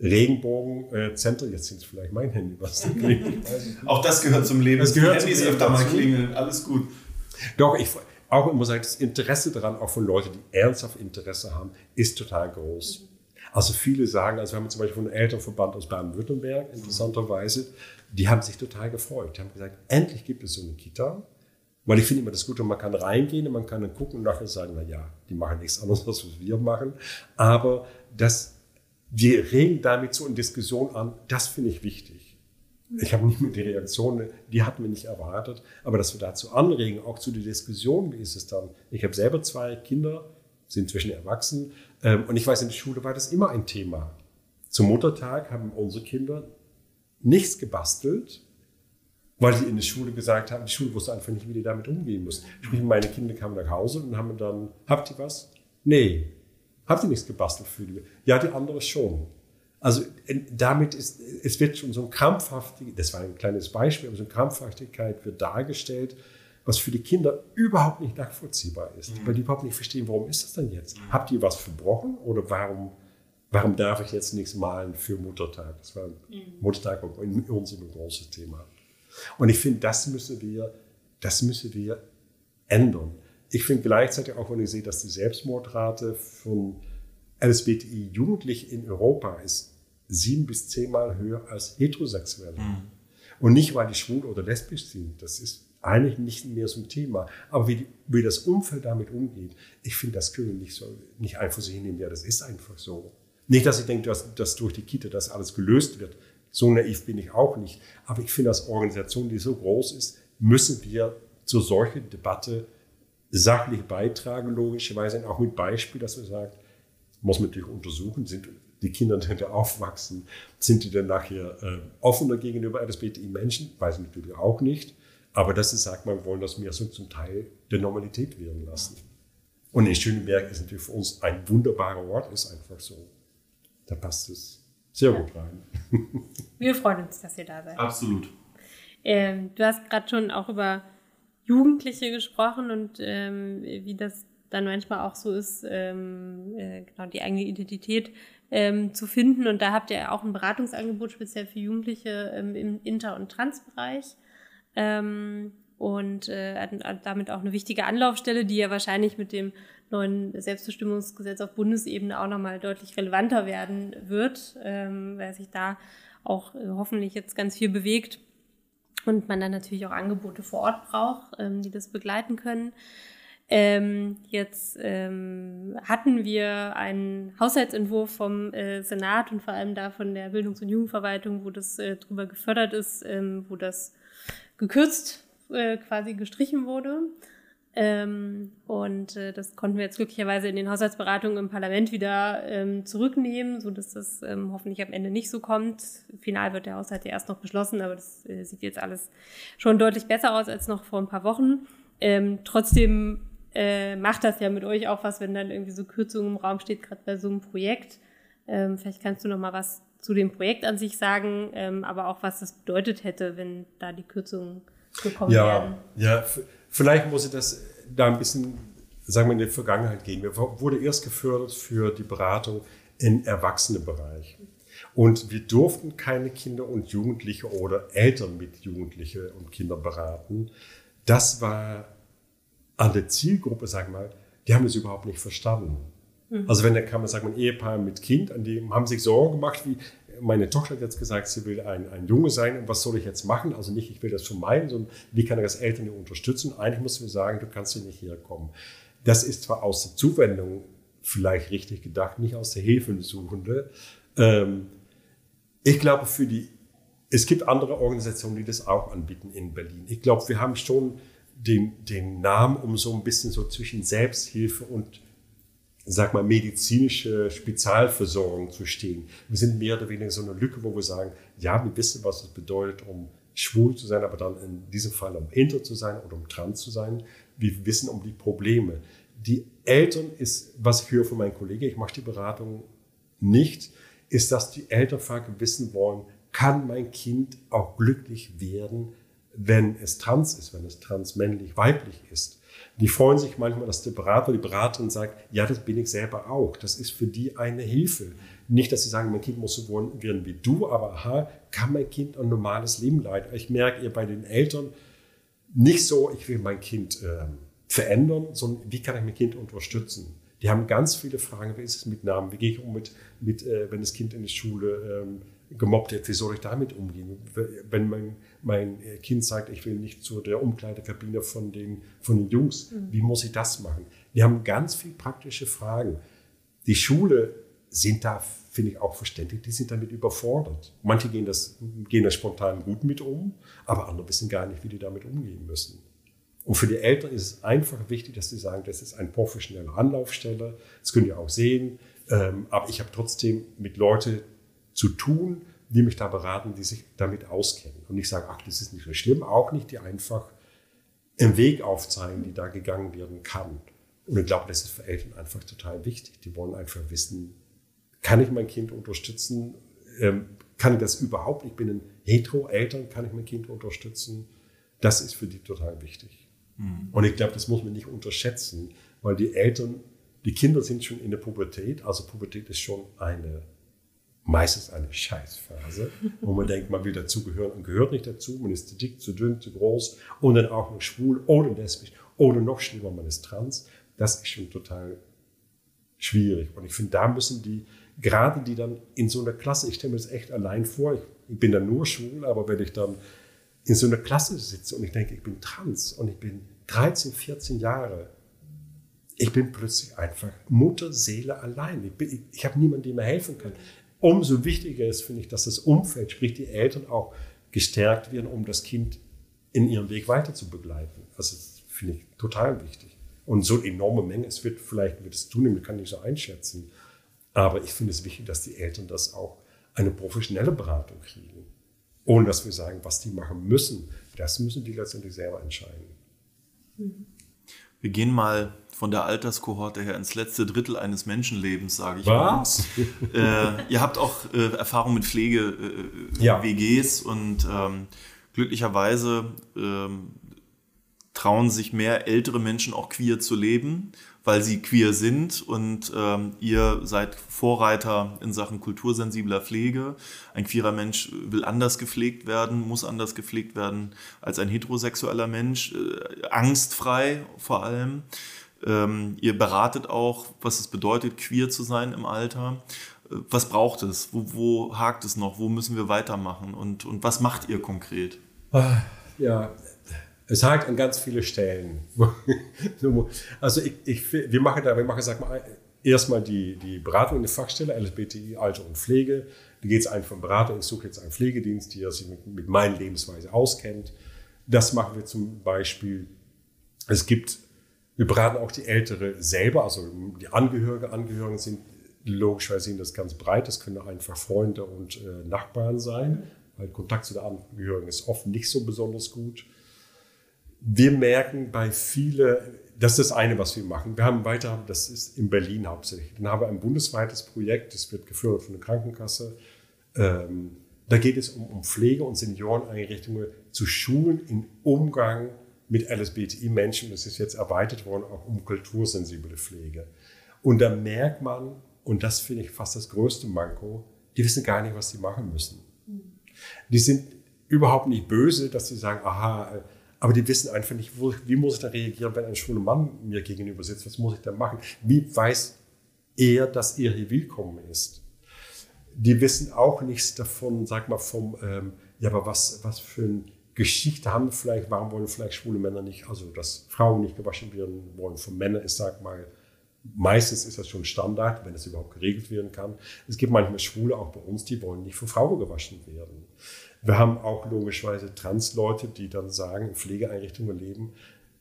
Regenbogen-Zentrum. Jetzt sind es vielleicht mein Handy, was da *laughs* klingelt. Auch das gehört zum Leben. Das gehört Die zum Handys Leben öfter mal klingeln. Alles gut. Doch, ich auch immer sage, das Interesse daran, auch von Leuten, die ernsthaft Interesse haben, ist total groß. Also viele sagen, also wir haben zum Beispiel einen Elternverband aus Baden-Württemberg, interessanterweise, die haben sich total gefreut. Die haben gesagt, endlich gibt es so eine Kita. Weil ich finde immer das Gute, man kann reingehen und man kann dann gucken und nachher sagen, na ja, die machen nichts anderes, was wir machen. Aber das, wir regen damit so eine Diskussion an, das finde ich wichtig. Ich habe nicht mit die Reaktion, die hatten wir nicht erwartet, aber dass wir dazu anregen, auch zu der Diskussion, wie ist es dann? Ich habe selber zwei Kinder, sind inzwischen erwachsen, ähm, und ich weiß, in der Schule war das immer ein Thema. Zum Muttertag haben unsere Kinder nichts gebastelt, weil die in der Schule gesagt haben, die Schule wusste einfach nicht, wie die damit umgehen muss. Sprich, meine Kinder kamen nach Hause und haben dann, habt ihr was? Nee. Habt ihr nichts gebastelt für die? Ja, die andere schon. Also äh, damit ist, es wird schon so ein krampfhaftig, das war ein kleines Beispiel, aber so eine Krampfhaftigkeit wird dargestellt, was für die Kinder überhaupt nicht nachvollziehbar ist, weil die überhaupt nicht verstehen, warum ist das denn jetzt? Habt ihr was verbrochen oder warum, warum darf ich jetzt nichts malen für Muttertag? Das war Muttertag war in uns ein großes Thema. Und ich finde, das müssen wir, das müssen wir ändern. Ich finde gleichzeitig auch, wenn ich sehe, dass die Selbstmordrate von LSBTI-Jugendlichen in Europa ist sieben bis zehnmal höher als Heterosexuelle. Und nicht, weil die schwul oder lesbisch sind. Das ist eigentlich nicht mehr so ein Thema. Aber wie, die, wie das Umfeld damit umgeht, ich finde, das können wir nicht, so, nicht einfach so hinnehmen. Ja, das ist einfach so. Nicht, dass ich denke, dass, dass durch die Kita das alles gelöst wird. So naiv bin ich auch nicht. Aber ich finde, als Organisation, die so groß ist, müssen wir zu solcher Debatte sachlich beitragen, logischerweise auch mit Beispiel, dass man sagt, muss man natürlich untersuchen, sind die Kinder, die da aufwachsen, sind die dann nachher äh, offener gegenüber LSBTI-Menschen? Weiß ich natürlich auch nicht. Aber das ist, sagt man, wollen das mehr so zum Teil der Normalität werden lassen. Und in Schöneberg ist natürlich für uns ein wunderbarer Ort, ist einfach so. Da passt es sehr gut rein. *laughs* Wir freuen uns, dass ihr da seid. Absolut. Ähm, du hast gerade schon auch über Jugendliche gesprochen und ähm, wie das dann manchmal auch so ist, ähm, äh, genau die eigene Identität ähm, zu finden. Und da habt ihr auch ein Beratungsangebot speziell für Jugendliche ähm, im Inter- und Transbereich. Ähm, und äh, damit auch eine wichtige Anlaufstelle, die ja wahrscheinlich mit dem neuen Selbstbestimmungsgesetz auf Bundesebene auch nochmal deutlich relevanter werden wird, ähm, weil sich da auch äh, hoffentlich jetzt ganz viel bewegt und man dann natürlich auch Angebote vor Ort braucht, ähm, die das begleiten können. Ähm, jetzt ähm, hatten wir einen Haushaltsentwurf vom äh, Senat und vor allem da von der Bildungs- und Jugendverwaltung, wo das äh, drüber gefördert ist, ähm, wo das gekürzt äh, quasi gestrichen wurde. Ähm, und äh, das konnten wir jetzt glücklicherweise in den Haushaltsberatungen im Parlament wieder ähm, zurücknehmen, so dass das ähm, hoffentlich am Ende nicht so kommt. Final wird der Haushalt ja erst noch beschlossen, aber das äh, sieht jetzt alles schon deutlich besser aus als noch vor ein paar Wochen. Ähm, trotzdem äh, macht das ja mit euch auch was, wenn dann irgendwie so Kürzungen im Raum steht, gerade bei so einem Projekt. Ähm, vielleicht kannst du noch mal was zu dem Projekt an sich sagen, ähm, aber auch was das bedeutet hätte, wenn da die Kürzungen gekommen. Ja, ja, f- vielleicht muss ich das da ein bisschen, sagen wir, in die Vergangenheit gehen. Wir wurde erst gefördert für die Beratung im Erwachsenenbereich. Und wir durften keine Kinder und Jugendliche oder Eltern mit Jugendliche und Kindern beraten. Das war an der Zielgruppe, sag mal, die haben es überhaupt nicht verstanden. Also wenn da kam, sag mal, ein Ehepaar mit Kind, an die haben sich Sorgen gemacht, wie meine Tochter hat jetzt gesagt, sie will ein, ein Junge sein und was soll ich jetzt machen? Also nicht, ich will das vermeiden, sondern wie kann ich das Eltern unterstützen? Eigentlich müssen wir sagen, du kannst hier nicht herkommen. Das ist zwar aus der Zuwendung vielleicht richtig gedacht, nicht aus der Hilfesuchende. Ähm, ich glaube, für die, es gibt andere Organisationen, die das auch anbieten in Berlin. Ich glaube, wir haben schon den, den Namen, um so ein bisschen so zwischen Selbsthilfe und sag mal, medizinische Spezialversorgung zu stehen. Wir sind mehr oder weniger so eine Lücke, wo wir sagen, ja, wir wissen, was es bedeutet, um schwul zu sein, aber dann in diesem Fall um inter zu sein oder um trans zu sein. Wir wissen um die Probleme. Die Eltern ist, was ich höre von meinen Kollegen, ich mache die Beratung nicht, ist, dass die Eltern wissen wollen, kann mein Kind auch glücklich werden, wenn es trans ist, wenn es transmännlich weiblich ist. Die freuen sich manchmal, dass der Berater, die Beraterin sagt, ja, das bin ich selber auch. Das ist für die eine Hilfe. Nicht, dass sie sagen, mein Kind muss so werden wie du, aber aha, kann mein Kind ein normales Leben leiten. Ich merke ihr bei den Eltern nicht so, ich will mein Kind äh, verändern, sondern wie kann ich mein Kind unterstützen? Die haben ganz viele Fragen, wie ist es mit Namen, wie gehe ich um mit, mit äh, wenn das Kind in der Schule ähm, gemobbt wird, wie soll ich damit umgehen? Wenn mein, mein Kind sagt, ich will nicht zu der Umkleidekabine von den, von den Jungs, mhm. wie muss ich das machen? Die haben ganz viele praktische Fragen. Die Schule sind da, finde ich, auch verständlich, die sind damit überfordert. Manche gehen das, gehen da spontan gut mit um, aber andere wissen gar nicht, wie die damit umgehen müssen. Und für die Eltern ist es einfach wichtig, dass sie sagen, das ist eine professionelle Anlaufstelle. Das können ihr auch sehen. Ähm, aber ich habe trotzdem mit Leuten zu tun, die mich da beraten, die sich damit auskennen. Und ich sage, ach, das ist nicht so schlimm, auch nicht, die einfach im Weg aufzeigen, die da gegangen werden kann. Und ich glaube, das ist für Eltern einfach total wichtig. Die wollen einfach wissen, kann ich mein Kind unterstützen? Ähm, kann ich das überhaupt? Ich bin ein Hetero-Eltern, kann ich mein Kind unterstützen? Das ist für die total wichtig. Mhm. Und ich glaube, das muss man nicht unterschätzen, weil die Eltern, die Kinder sind schon in der Pubertät. Also Pubertät ist schon eine meistens eine Scheißphase, wo man denkt, man will dazugehören und gehört nicht dazu, man ist zu dick, zu dünn, zu groß und dann auch noch schwul oder lesbisch oder noch schlimmer, man ist trans. Das ist schon total schwierig. Und ich finde, da müssen die, gerade die dann in so einer Klasse, ich stelle mir das echt allein vor, ich, ich bin dann nur schwul, aber wenn ich dann in so einer Klasse sitze und ich denke, ich bin trans und ich bin 13, 14 Jahre, ich bin plötzlich einfach Mutterseele allein. Ich, ich, ich habe niemanden, der mir helfen kann umso wichtiger ist, finde ich, dass das Umfeld, sprich die Eltern auch gestärkt werden, um das Kind in ihrem Weg weiter zu begleiten. Also finde ich total wichtig. Und so enorme Menge, es wird vielleicht wird es zunehmen, kann ich so einschätzen. Aber ich finde es wichtig, dass die Eltern das auch eine professionelle Beratung kriegen. Ohne dass wir sagen, was die machen müssen. Das müssen die letztendlich selber entscheiden. Mhm. Wir gehen mal von der Alterskohorte her ins letzte Drittel eines Menschenlebens, sage ich Was? mal. Äh, ihr habt auch äh, Erfahrung mit Pflege-WGs äh, ja. und ähm, glücklicherweise ähm, trauen sich mehr ältere Menschen auch queer zu leben, weil sie queer sind und ähm, ihr seid Vorreiter in Sachen kultursensibler Pflege. Ein queerer Mensch will anders gepflegt werden, muss anders gepflegt werden als ein heterosexueller Mensch, äh, angstfrei vor allem. Ähm, ihr beratet auch, was es bedeutet, queer zu sein im Alter. Äh, was braucht es? Wo, wo hakt es noch? Wo müssen wir weitermachen? Und, und was macht ihr konkret? Ah, ja, es hakt an ganz viele Stellen. *laughs* also ich, ich, wir machen da, wir machen, sag mal, erstmal die, die Beratung in der Fachstelle LSBTI, Alter und Pflege. Da geht es einfach von Beratung. Ich suche jetzt einen Pflegedienst, der sich mit, mit meiner Lebensweise auskennt. Das machen wir zum Beispiel. Es gibt wir beraten auch die Ältere selber, also die Angehörige. Angehörigen sind logischerweise sind das ganz breit. Das können einfach Freunde und äh, Nachbarn sein, weil Kontakt zu den Angehörigen ist oft nicht so besonders gut. Wir merken bei vielen, das ist das eine, was wir machen. Wir haben weiter, das ist in Berlin hauptsächlich. Dann haben wir ein bundesweites Projekt, das wird geführt von der Krankenkasse. Ähm, da geht es um, um Pflege- und Senioreneinrichtungen zu schulen im Umgang mit LSBTI-Menschen, das ist jetzt erweitert worden, auch um kultursensible Pflege. Und da merkt man, und das finde ich fast das größte Manko, die wissen gar nicht, was sie machen müssen. Die sind überhaupt nicht böse, dass sie sagen, aha, aber die wissen einfach nicht, wo, wie muss ich da reagieren, wenn ein schwuler Mann mir gegenüber sitzt, was muss ich da machen? Wie weiß er, dass er hier willkommen ist? Die wissen auch nichts davon, sag mal, vom, ähm, ja, aber was, was für ein Geschichte haben vielleicht, warum wollen vielleicht schwule Männer nicht, also dass Frauen nicht gewaschen werden wollen von Männern, ist, sag mal, meistens ist das schon Standard, wenn es überhaupt geregelt werden kann. Es gibt manchmal Schwule auch bei uns, die wollen nicht von Frauen gewaschen werden. Wir haben auch logischerweise Trans-Leute, die dann sagen, in Pflegeeinrichtungen leben,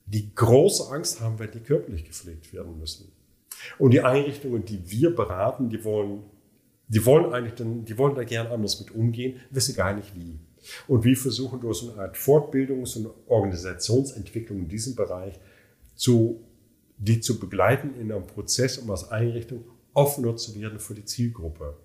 die große Angst haben, wenn die körperlich gepflegt werden müssen. Und die Einrichtungen, die wir beraten, die wollen, die wollen eigentlich dann, die wollen da gern anders mit umgehen, wissen gar nicht wie. Und wir versuchen durch so eine Art Fortbildungs- und Organisationsentwicklung in diesem Bereich zu, die zu begleiten in einem Prozess, um als Einrichtung offener zu werden für die Zielgruppe.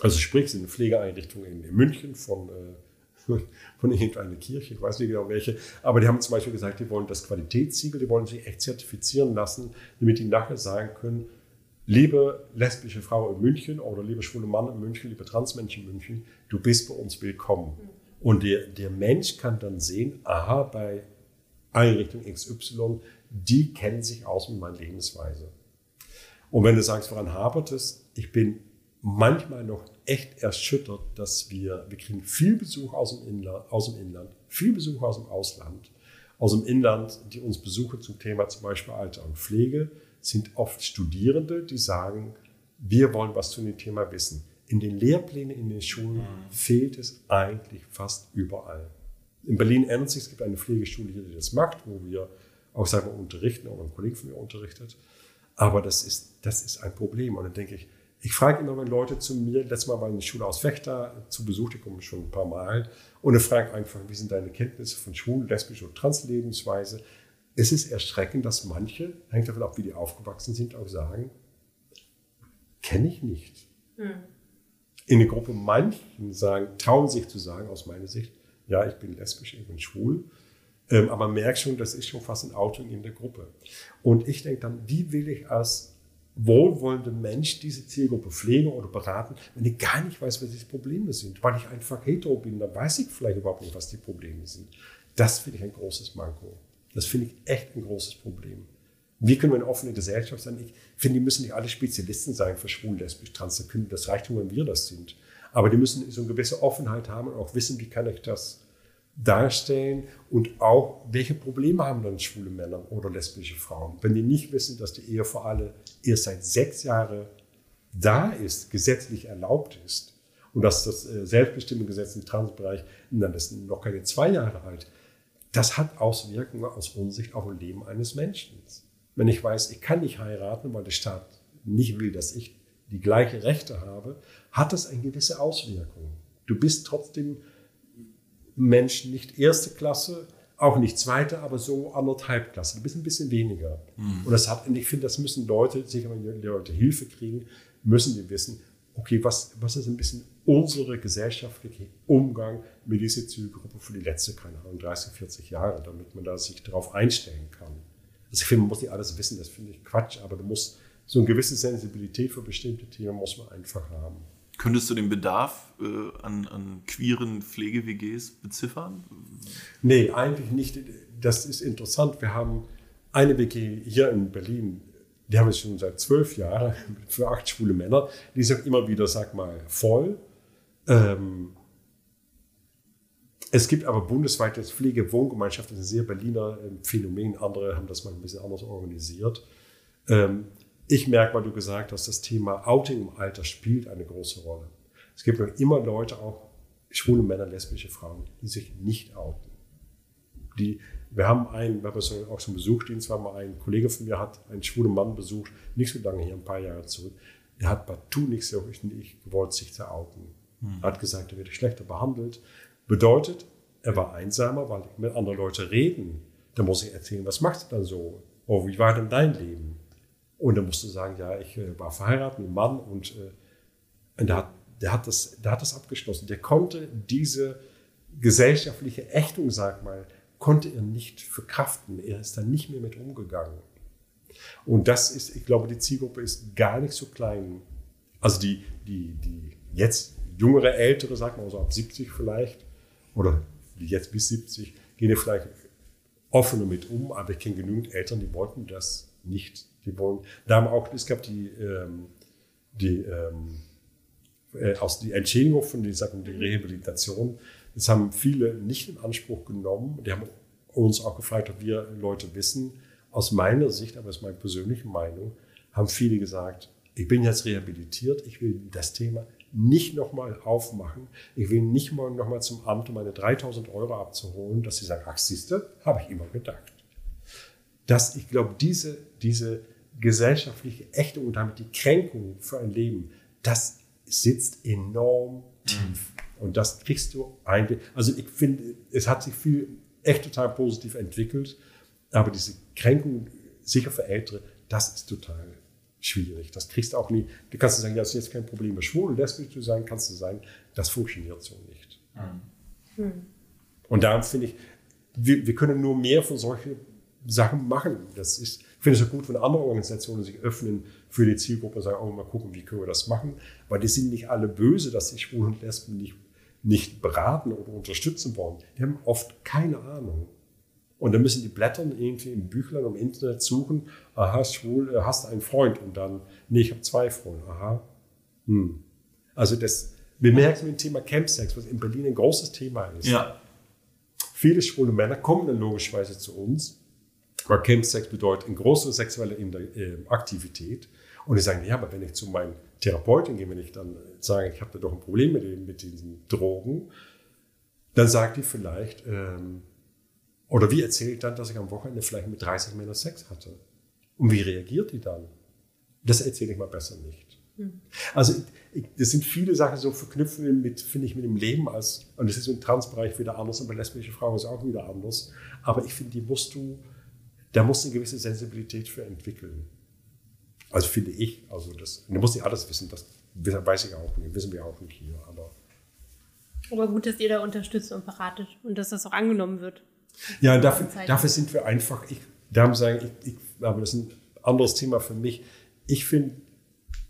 Also sprich, es sind Pflegeeinrichtungen in München von, äh, *laughs* von irgendeiner Kirche, ich weiß nicht genau welche, aber die haben zum Beispiel gesagt, die wollen das Qualitätssiegel, die wollen sich echt zertifizieren lassen, damit die nachher sagen können, liebe lesbische Frau in München oder liebe schwule Mann in München, liebe Transmensch in München, du bist bei uns willkommen. Und der, der Mensch kann dann sehen, aha, bei Einrichtung XY, die kennen sich aus mit meiner Lebensweise. Und wenn du sagst, woran hapert es? Ich bin manchmal noch echt erschüttert, dass wir, wir kriegen viel Besuch aus dem Inland, aus dem Inland, viel Besuch aus dem Ausland, aus dem Inland, die uns besuchen zum Thema zum Beispiel Alter und Pflege, sind oft Studierende, die sagen, wir wollen was zu dem Thema wissen. In den Lehrplänen in den Schulen mhm. fehlt es eigentlich fast überall. In Berlin-Ernst, es gibt eine Pflegeschule hier, die das macht, wo wir auch sagen wir, unterrichten, oder ein Kollege von mir unterrichtet. Aber das ist, das ist ein Problem. Und dann denke ich, ich frage immer, wenn Leute zu mir, letztes Mal war eine Schule aus Fechter zu Besuch, die kommen schon ein paar Mal, und ich frage einfach, wie sind deine Kenntnisse von schwulen, lesbischen und Translebensweise? Es ist erschreckend, dass manche, hängt davon ab, wie die aufgewachsen sind, auch sagen, kenne ich nicht. Hm. In der Gruppe manchen sagen, trauen sich zu sagen, aus meiner Sicht, ja, ich bin lesbisch, ich bin schwul. Ähm, aber man merkt schon, das ist schon fast ein Outing in der Gruppe. Und ich denke dann, wie will ich als wohlwollender Mensch diese Zielgruppe pflegen oder beraten, wenn ich gar nicht weiß, was die Probleme sind. Weil ich einfach hetero bin, dann weiß ich vielleicht überhaupt nicht, was die Probleme sind. Das finde ich ein großes Manko. Das finde ich echt ein großes Problem. Wie können wir eine offene Gesellschaft sein? Ich finde, die müssen nicht alle Spezialisten sein für schwul, lesbisch, trans. Das reicht schon, wenn wir das sind. Aber die müssen so eine gewisse Offenheit haben und auch wissen, wie kann ich das darstellen und auch, welche Probleme haben dann schwule Männer oder lesbische Frauen, wenn die nicht wissen, dass die Ehe für alle erst seit sechs Jahren da ist, gesetzlich erlaubt ist und dass das äh, Selbstbestimmungsgesetz im Transbereich, dann ist noch keine zwei Jahre alt, das hat Auswirkungen aus unserer auf das Leben eines Menschen. Wenn ich weiß, ich kann nicht heiraten, weil der Staat nicht will, dass ich die gleichen Rechte habe, hat das eine gewisse Auswirkung. Du bist trotzdem Menschen nicht erste Klasse, auch nicht zweite, aber so anderthalb Klasse. Du bist ein bisschen weniger. Mhm. Und das hat, ich finde, das müssen Leute, sicher wenn die Leute Hilfe kriegen, müssen die wissen, okay, was, was ist ein bisschen unsere gesellschaftliche Umgang mit dieser Zielgruppe für die letzten, keine Ahnung, 30, 40 Jahre, damit man da sich darauf einstellen kann. Also ich finde, man muss nicht alles wissen, das finde ich Quatsch, aber du musst so eine gewisse Sensibilität für bestimmte Themen muss man einfach haben. Könntest du den Bedarf äh, an, an queeren Pflege-WGs beziffern? Nee, eigentlich nicht. Das ist interessant. Wir haben eine WG hier in Berlin, die haben wir schon seit zwölf Jahren *laughs* für acht schwule Männer. Die ist auch immer wieder, sag mal, voll. Ähm, es gibt aber bundesweit jetzt Pflege-Wohngemeinschaften, das ist ein sehr Berliner ähm, Phänomen. Andere haben das mal ein bisschen anders organisiert. Ähm, ich merke, weil du gesagt hast, das Thema Outing im Alter spielt eine große Rolle. Es gibt noch immer Leute, auch schwule Männer, lesbische Frauen, die sich nicht outen. Die, wir haben einen, wir haben auch schon besucht, ihn zwar mal ein Kollege von mir hat einen schwulen Mann besucht, nicht so lange hier, ein paar Jahre zurück. Der hat partout nichts nicht gewollt, sich zu outen. Hm. Er hat gesagt, er wird schlechter behandelt. Bedeutet, er war einsamer, weil mit anderen Leuten reden. Da muss ich erzählen, was machst du dann so? Oh, wie war denn dein Leben? Und dann musst du sagen, ja, ich äh, war verheiratet mit einem Mann und, äh, und der, hat, der, hat das, der hat das abgeschlossen. Der konnte diese gesellschaftliche Ächtung, sag mal, konnte er nicht verkraften. Er ist da nicht mehr mit umgegangen. Und das ist, ich glaube, die Zielgruppe ist gar nicht so klein. Also die, die, die jetzt jüngere, ältere, sag mal so ab 70 vielleicht, oder die jetzt bis 70, gehen ja vielleicht offener mit um, aber ich kenne genügend Eltern, die wollten das nicht. Die wollen, da haben auch, es gab die, ähm, die, ähm, äh, aus die Entschädigung von die, sagen, die Rehabilitation. Das haben viele nicht in Anspruch genommen. Die haben uns auch gefragt, ob wir Leute wissen. Aus meiner Sicht, aber aus meiner persönlichen Meinung, haben viele gesagt, ich bin jetzt rehabilitiert, ich will das Thema nicht nochmal aufmachen. Ich will nicht mal nochmal zum Amt, um meine 3000 Euro abzuholen, dass sie sagen, ach siehste, habe ich immer gedacht. Dass ich glaube, diese, diese gesellschaftliche Ächtung und damit die Kränkung für ein Leben, das sitzt enorm tief. Und das kriegst du eigentlich, also ich finde, es hat sich viel echt total positiv entwickelt, aber diese Kränkung, sicher für Ältere, das ist total schwierig. Das kriegst du auch nie. Du kannst sagen, das ist jetzt kein Problem, schwul und lesbisch zu sein, kannst du sein. Das funktioniert so nicht. Mhm. Und darum finde ich, wir, wir können nur mehr von solchen Sachen machen. Das ist, ich finde es auch gut, wenn andere Organisationen sich öffnen für die Zielgruppe und sagen, oh, mal gucken, wie können wir das machen. Weil die sind nicht alle böse, dass sich Schwulen und Lesben nicht, nicht beraten oder unterstützen wollen. Die haben oft keine Ahnung. Und dann müssen die blättern irgendwie im Büchlein im Internet suchen, aha, schwul, äh, hast einen Freund und dann, nee, ich habe zwei Freunde, aha. Hm. Also das, wir merken mit dem Thema Campsex, was in Berlin ein großes Thema ist. Ja. Viele schwule Männer kommen dann logischerweise zu uns, Campsex bedeutet eine große sexuelle äh, Aktivität. Und die sagen, ja, aber wenn ich zu meinem Therapeuten gehe, wenn ich dann sage, ich habe da doch ein Problem mit, mit diesen Drogen, dann sagt die vielleicht, ähm, oder wie erzähle ich dann, dass ich am Wochenende vielleicht mit 30 Männern Sex hatte? Und wie reagiert die dann? Das erzähle ich mal besser nicht. Mhm. Also ich, das sind viele Sachen so verknüpft mit, finde ich, mit dem Leben als, und das ist im Transbereich wieder anders und bei lesbischen Frauen ist es auch wieder anders. Aber ich finde, die musst du, da musst du eine gewisse Sensibilität für entwickeln. Also finde ich, also das, du musst nicht alles wissen, das weiß ich auch nicht, wissen wir auch nicht hier, aber. Aber gut, dass ihr da unterstützt und beratet und dass das auch angenommen wird. Ja, dafür, dafür sind wir einfach, ich, darum sagen, ich, ich, aber das ist ein anderes Thema für mich. Ich finde,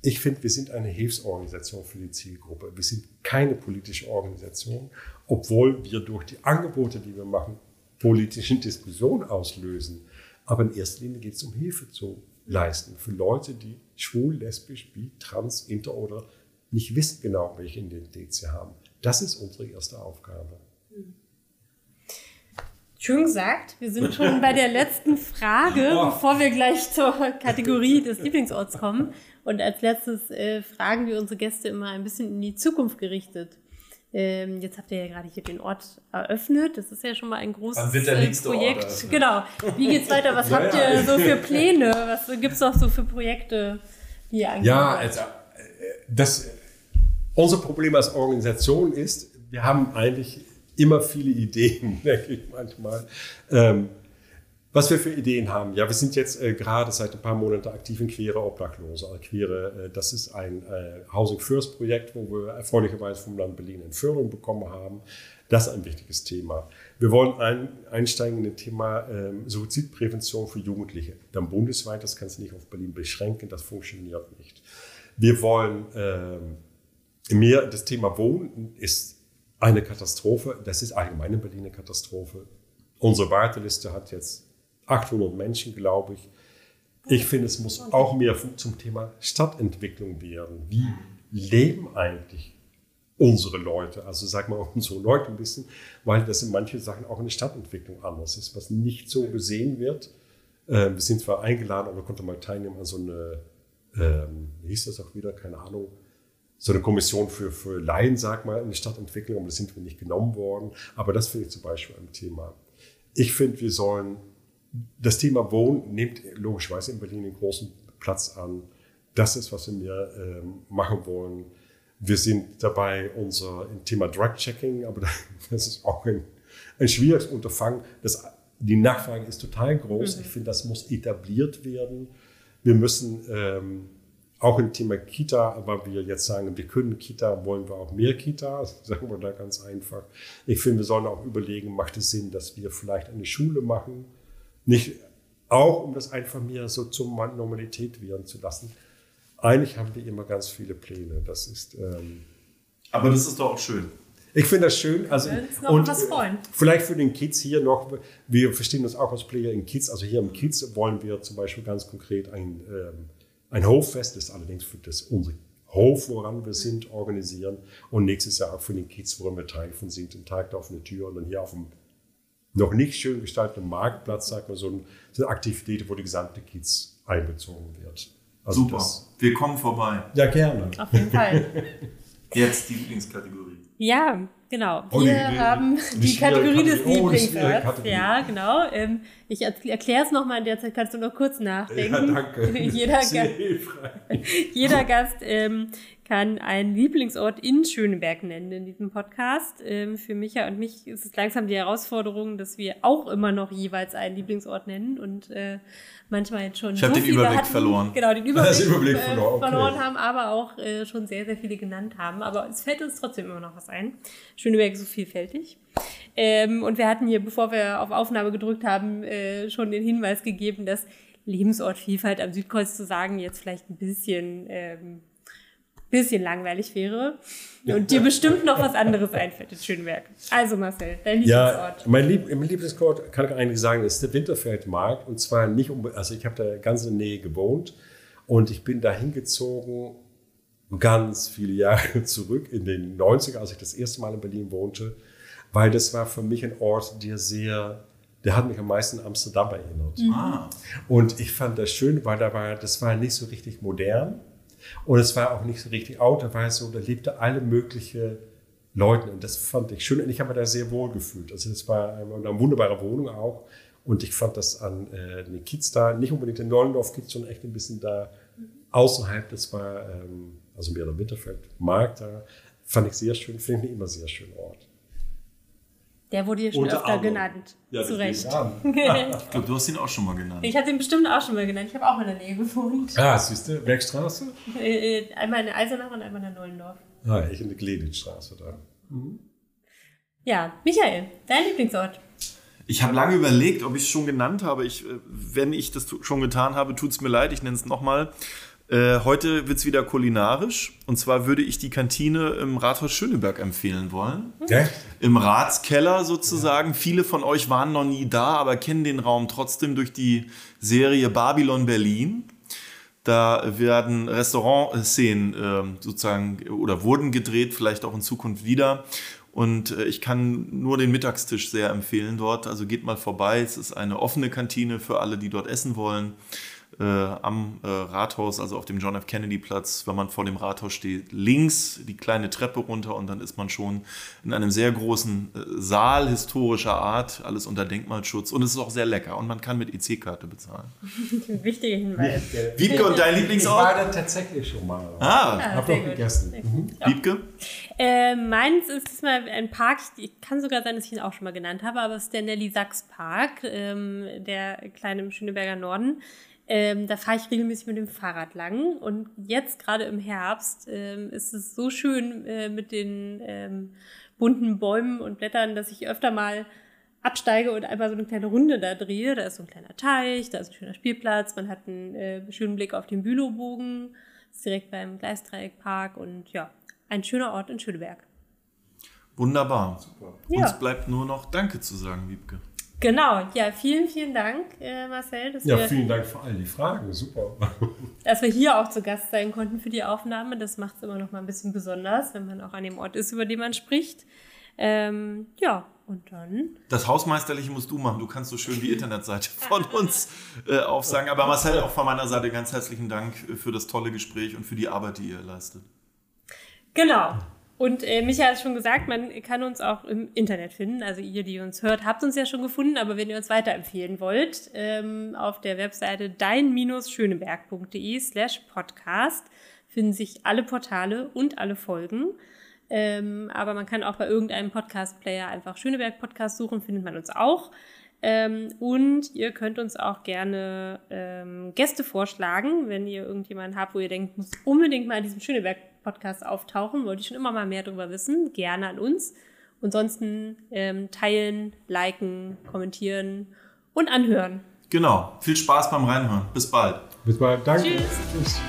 ich finde, wir sind eine Hilfsorganisation für die Zielgruppe. Wir sind keine politische Organisation, obwohl wir durch die Angebote, die wir machen, politische Diskussionen auslösen. Aber in erster Linie geht es um Hilfe zu leisten für Leute, die schwul, lesbisch, bi, trans, inter oder nicht wissen genau, welche Identität sie haben. Das ist unsere erste Aufgabe. Schön gesagt. Wir sind schon bei der letzten Frage, *laughs* oh. bevor wir gleich zur Kategorie des Lieblingsorts kommen. Und als letztes äh, fragen wir unsere Gäste immer ein bisschen in die Zukunft gerichtet. Ähm, jetzt habt ihr ja gerade hier den Ort eröffnet. Das ist ja schon mal ein großes Dann wird der äh, Projekt. Ort genau. Wie geht's weiter? Was ja, habt ihr so für Pläne? Was gibt's noch so für Projekte, die ihr angehen Ja, also, äh, das, unser Problem als Organisation ist, wir haben eigentlich immer viele Ideen, *laughs* denke ich manchmal. Ähm, was wir für Ideen haben. Ja, wir sind jetzt äh, gerade seit ein paar Monaten aktiv in Queere Obdachlose. Also Queere, äh, das ist ein äh, Housing First Projekt, wo wir erfreulicherweise vom Land Berlin eine Förderung bekommen haben. Das ist ein wichtiges Thema. Wir wollen ein, einsteigen in das Thema ähm, Suizidprävention für Jugendliche. Dann bundesweit, das kannst du nicht auf Berlin beschränken, das funktioniert nicht. Wir wollen ähm, mehr, das Thema Wohnen ist eine Katastrophe. Das ist allgemein in Berlin eine Katastrophe. Unsere Warteliste hat jetzt 800 Menschen, glaube ich. Ich finde, es muss auch mehr zum Thema Stadtentwicklung werden. Wie leben eigentlich unsere Leute, also sag mal *laughs* unsere Leute ein bisschen, weil das in manchen Sachen auch in der Stadtentwicklung anders ist, was nicht so gesehen wird. Ähm, wir sind zwar eingeladen, aber konnte mal teilnehmen an so eine, ähm, wie hieß das auch wieder, keine Ahnung, so eine Kommission für, für Laien, sag mal, in der Stadtentwicklung, aber das sind wir nicht genommen worden. Aber das finde ich zum Beispiel ein Thema. Ich finde, wir sollen das Thema Wohnen nimmt logischerweise in Berlin einen großen Platz an. Das ist, was wir ähm, machen wollen. Wir sind dabei, unser Thema Drug-Checking, aber *laughs* das ist auch ein, ein schwieriges Unterfangen. Das, die Nachfrage ist total groß. Mhm. Ich finde, das muss etabliert werden. Wir müssen ähm, auch im Thema Kita, weil wir jetzt sagen, wir können Kita, wollen wir auch mehr Kita, *laughs* sagen wir da ganz einfach. Ich finde, wir sollen auch überlegen, macht es Sinn, dass wir vielleicht eine Schule machen, nicht auch, um das einfach mehr so zur Normalität werden zu lassen. Eigentlich haben wir immer ganz viele Pläne. Das ist. Ähm, Aber das ist doch auch schön. Ich finde das schön. Also, und was freuen. Vielleicht für den Kids hier noch, wir verstehen uns auch als Player in Kids. Also hier im Kids wollen wir zum Beispiel ganz konkret ein, ähm, ein Hoffest, das ist allerdings für das unsere Hof, woran wir sind, organisieren. Und nächstes Jahr auch für den Kids, woran wir Teil von sind, den Tag da auf eine Tür und dann hier auf dem noch nicht schön gestalteten Marktplatz, sagt man, so, ein, so eine Aktivität, wo die gesamte Kiez einbezogen wird. Also Super, das, wir kommen vorbei. Ja, gerne. Auf jeden Fall. *laughs* Jetzt die Lieblingskategorie. Ja, genau. Oh, Wir die- die- haben die die, Kategorie des. Oh, Lieblingsorts. Ja, genau. Ähm, ich erkläre es nochmal, in der Zeit kannst du noch kurz nachdenken. Ja, danke. *laughs* Jeder, Sehr Ga- hilfreich. *laughs* jeder Gast ähm, kann einen Lieblingsort in Schöneberg nennen in diesem Podcast. Ähm, für Micha und mich ist es langsam die Herausforderung, dass wir auch immer noch jeweils einen Lieblingsort nennen und äh, manchmal jetzt schon Ich hab den viele Überblick hatten, verloren. Genau, den *laughs* Überblick, Überblick äh, verloren, okay. verloren haben, aber auch äh, schon sehr, sehr viele genannt haben. Aber es fällt uns trotzdem immer noch was ein. Schöneberg ist so vielfältig. Ähm, und wir hatten hier, bevor wir auf Aufnahme gedrückt haben, äh, schon den Hinweis gegeben, dass Lebensortvielfalt am Südkreuz zu sagen jetzt vielleicht ein bisschen, ähm, bisschen langweilig wäre. Und dir bestimmt noch was anderes einfällt in Schöneberg. Also Marcel, dein Ja, Lieblingsort. mein, Lieb mein Lieblingsort, kann ich eigentlich sagen, ist der Winterfeldmarkt. Und zwar nicht um, also ich habe da ganz in der Nähe gewohnt und ich bin da hingezogen ganz viele Jahre *laughs* zurück in den 90er, als ich das erste Mal in Berlin wohnte, weil das war für mich ein Ort, der sehr, der hat mich am meisten an Amsterdam erinnert. Ah, Und ich fand das schön, weil da war, das war nicht so richtig modern und es war auch nicht so richtig out. Da war es so, da lebte alle mögliche Leute und das fand ich schön und ich habe mich da sehr wohl gefühlt. Also das war eine, wunderbare Wohnung auch und ich fand das an äh, den Kiez da, nicht unbedingt in Neulendorf Kiez, sondern echt ein bisschen da außerhalb, das war ähm, also mehr der Winterfeld Markt da, fand ich sehr schön, finde ich immer sehr schön Ort. Der wurde hier schon Unter öfter anderem. genannt. Ja, Zu Recht. deswegen. *laughs* ich glaube, du hast ihn auch schon mal genannt. Ich hatte ihn bestimmt auch schon mal genannt. Ich habe auch in der Nähe gewohnt. Ah, siehst du, Bergstraße? Äh, äh, einmal in Eisenach und einmal in Neulendorf. Ah, ich in der Gleditzstraße da. Ja, Michael, dein Lieblingsort. Ich habe lange überlegt, ob ich es schon genannt habe. Ich, äh, wenn ich das schon getan habe, tut es mir leid, ich nenne es nochmal. Äh, heute wird es wieder kulinarisch. Und zwar würde ich die Kantine im Rathaus Schöneberg empfehlen wollen. Ja? Im Ratskeller sozusagen. Viele von euch waren noch nie da, aber kennen den Raum trotzdem durch die Serie Babylon Berlin. Da werden Restaurantszenen ähm, sozusagen oder wurden gedreht, vielleicht auch in Zukunft wieder. Und äh, ich kann nur den Mittagstisch sehr empfehlen dort. Also geht mal vorbei. Es ist eine offene Kantine für alle, die dort essen wollen. Äh, am äh, Rathaus, also auf dem John F. Kennedy Platz, wenn man vor dem Rathaus steht, links die kleine Treppe runter und dann ist man schon in einem sehr großen äh, Saal historischer Art, alles unter Denkmalschutz und es ist auch sehr lecker und man kann mit EC-Karte bezahlen. *laughs* Wichtiger Hinweis. Wiebke und dein Ich war Lieblingsort? da tatsächlich schon mal. Ah, Hab sehr noch gut. gegessen. Mhm. Wiebke? Äh, meins ist diesmal ein Park, ich kann sogar sein, dass ich ihn auch schon mal genannt habe, aber es ist der Nelly Sachs Park, ähm, der kleine im Schöneberger Norden. Ähm, da fahre ich regelmäßig mit dem Fahrrad lang und jetzt gerade im Herbst ähm, ist es so schön äh, mit den ähm, bunten Bäumen und Blättern, dass ich öfter mal absteige und einfach so eine kleine Runde da drehe. Da ist so ein kleiner Teich, da ist ein schöner Spielplatz, man hat einen äh, schönen Blick auf den Bülowbogen, ist direkt beim Gleisdreieckpark und ja, ein schöner Ort in Schöneberg. Wunderbar. Ja. Uns bleibt nur noch Danke zu sagen, Wiebke. Genau, ja, vielen, vielen Dank, äh, Marcel, dass, Ja, wir, vielen Dank für all die Fragen. Super. *laughs* dass wir hier auch zu Gast sein konnten für die Aufnahme. Das macht es immer noch mal ein bisschen besonders, wenn man auch an dem Ort ist, über den man spricht. Ähm, ja, und dann. Das Hausmeisterliche musst du machen. Du kannst so schön die Internetseite von *laughs* uns äh, aufsagen. Aber Marcel, auch von meiner Seite ganz herzlichen Dank für das tolle Gespräch und für die Arbeit, die ihr leistet. Genau. Und äh, Micha hat schon gesagt, man kann uns auch im Internet finden. Also ihr, die uns hört, habt uns ja schon gefunden. Aber wenn ihr uns weiterempfehlen wollt, ähm, auf der Webseite dein-schöneberg.de slash podcast finden sich alle Portale und alle Folgen. Ähm, aber man kann auch bei irgendeinem Podcast-Player einfach Schöneberg Podcast suchen, findet man uns auch. Ähm, und ihr könnt uns auch gerne ähm, Gäste vorschlagen, wenn ihr irgendjemanden habt, wo ihr denkt, muss unbedingt mal in diesem Schöneberg-Podcast auftauchen, wollte ich schon immer mal mehr darüber wissen, gerne an uns. Ansonsten ähm, teilen, liken, kommentieren und anhören. Genau. Viel Spaß beim Reinhören. Bis bald. Bis bald. Danke. Tschüss. Tschüss.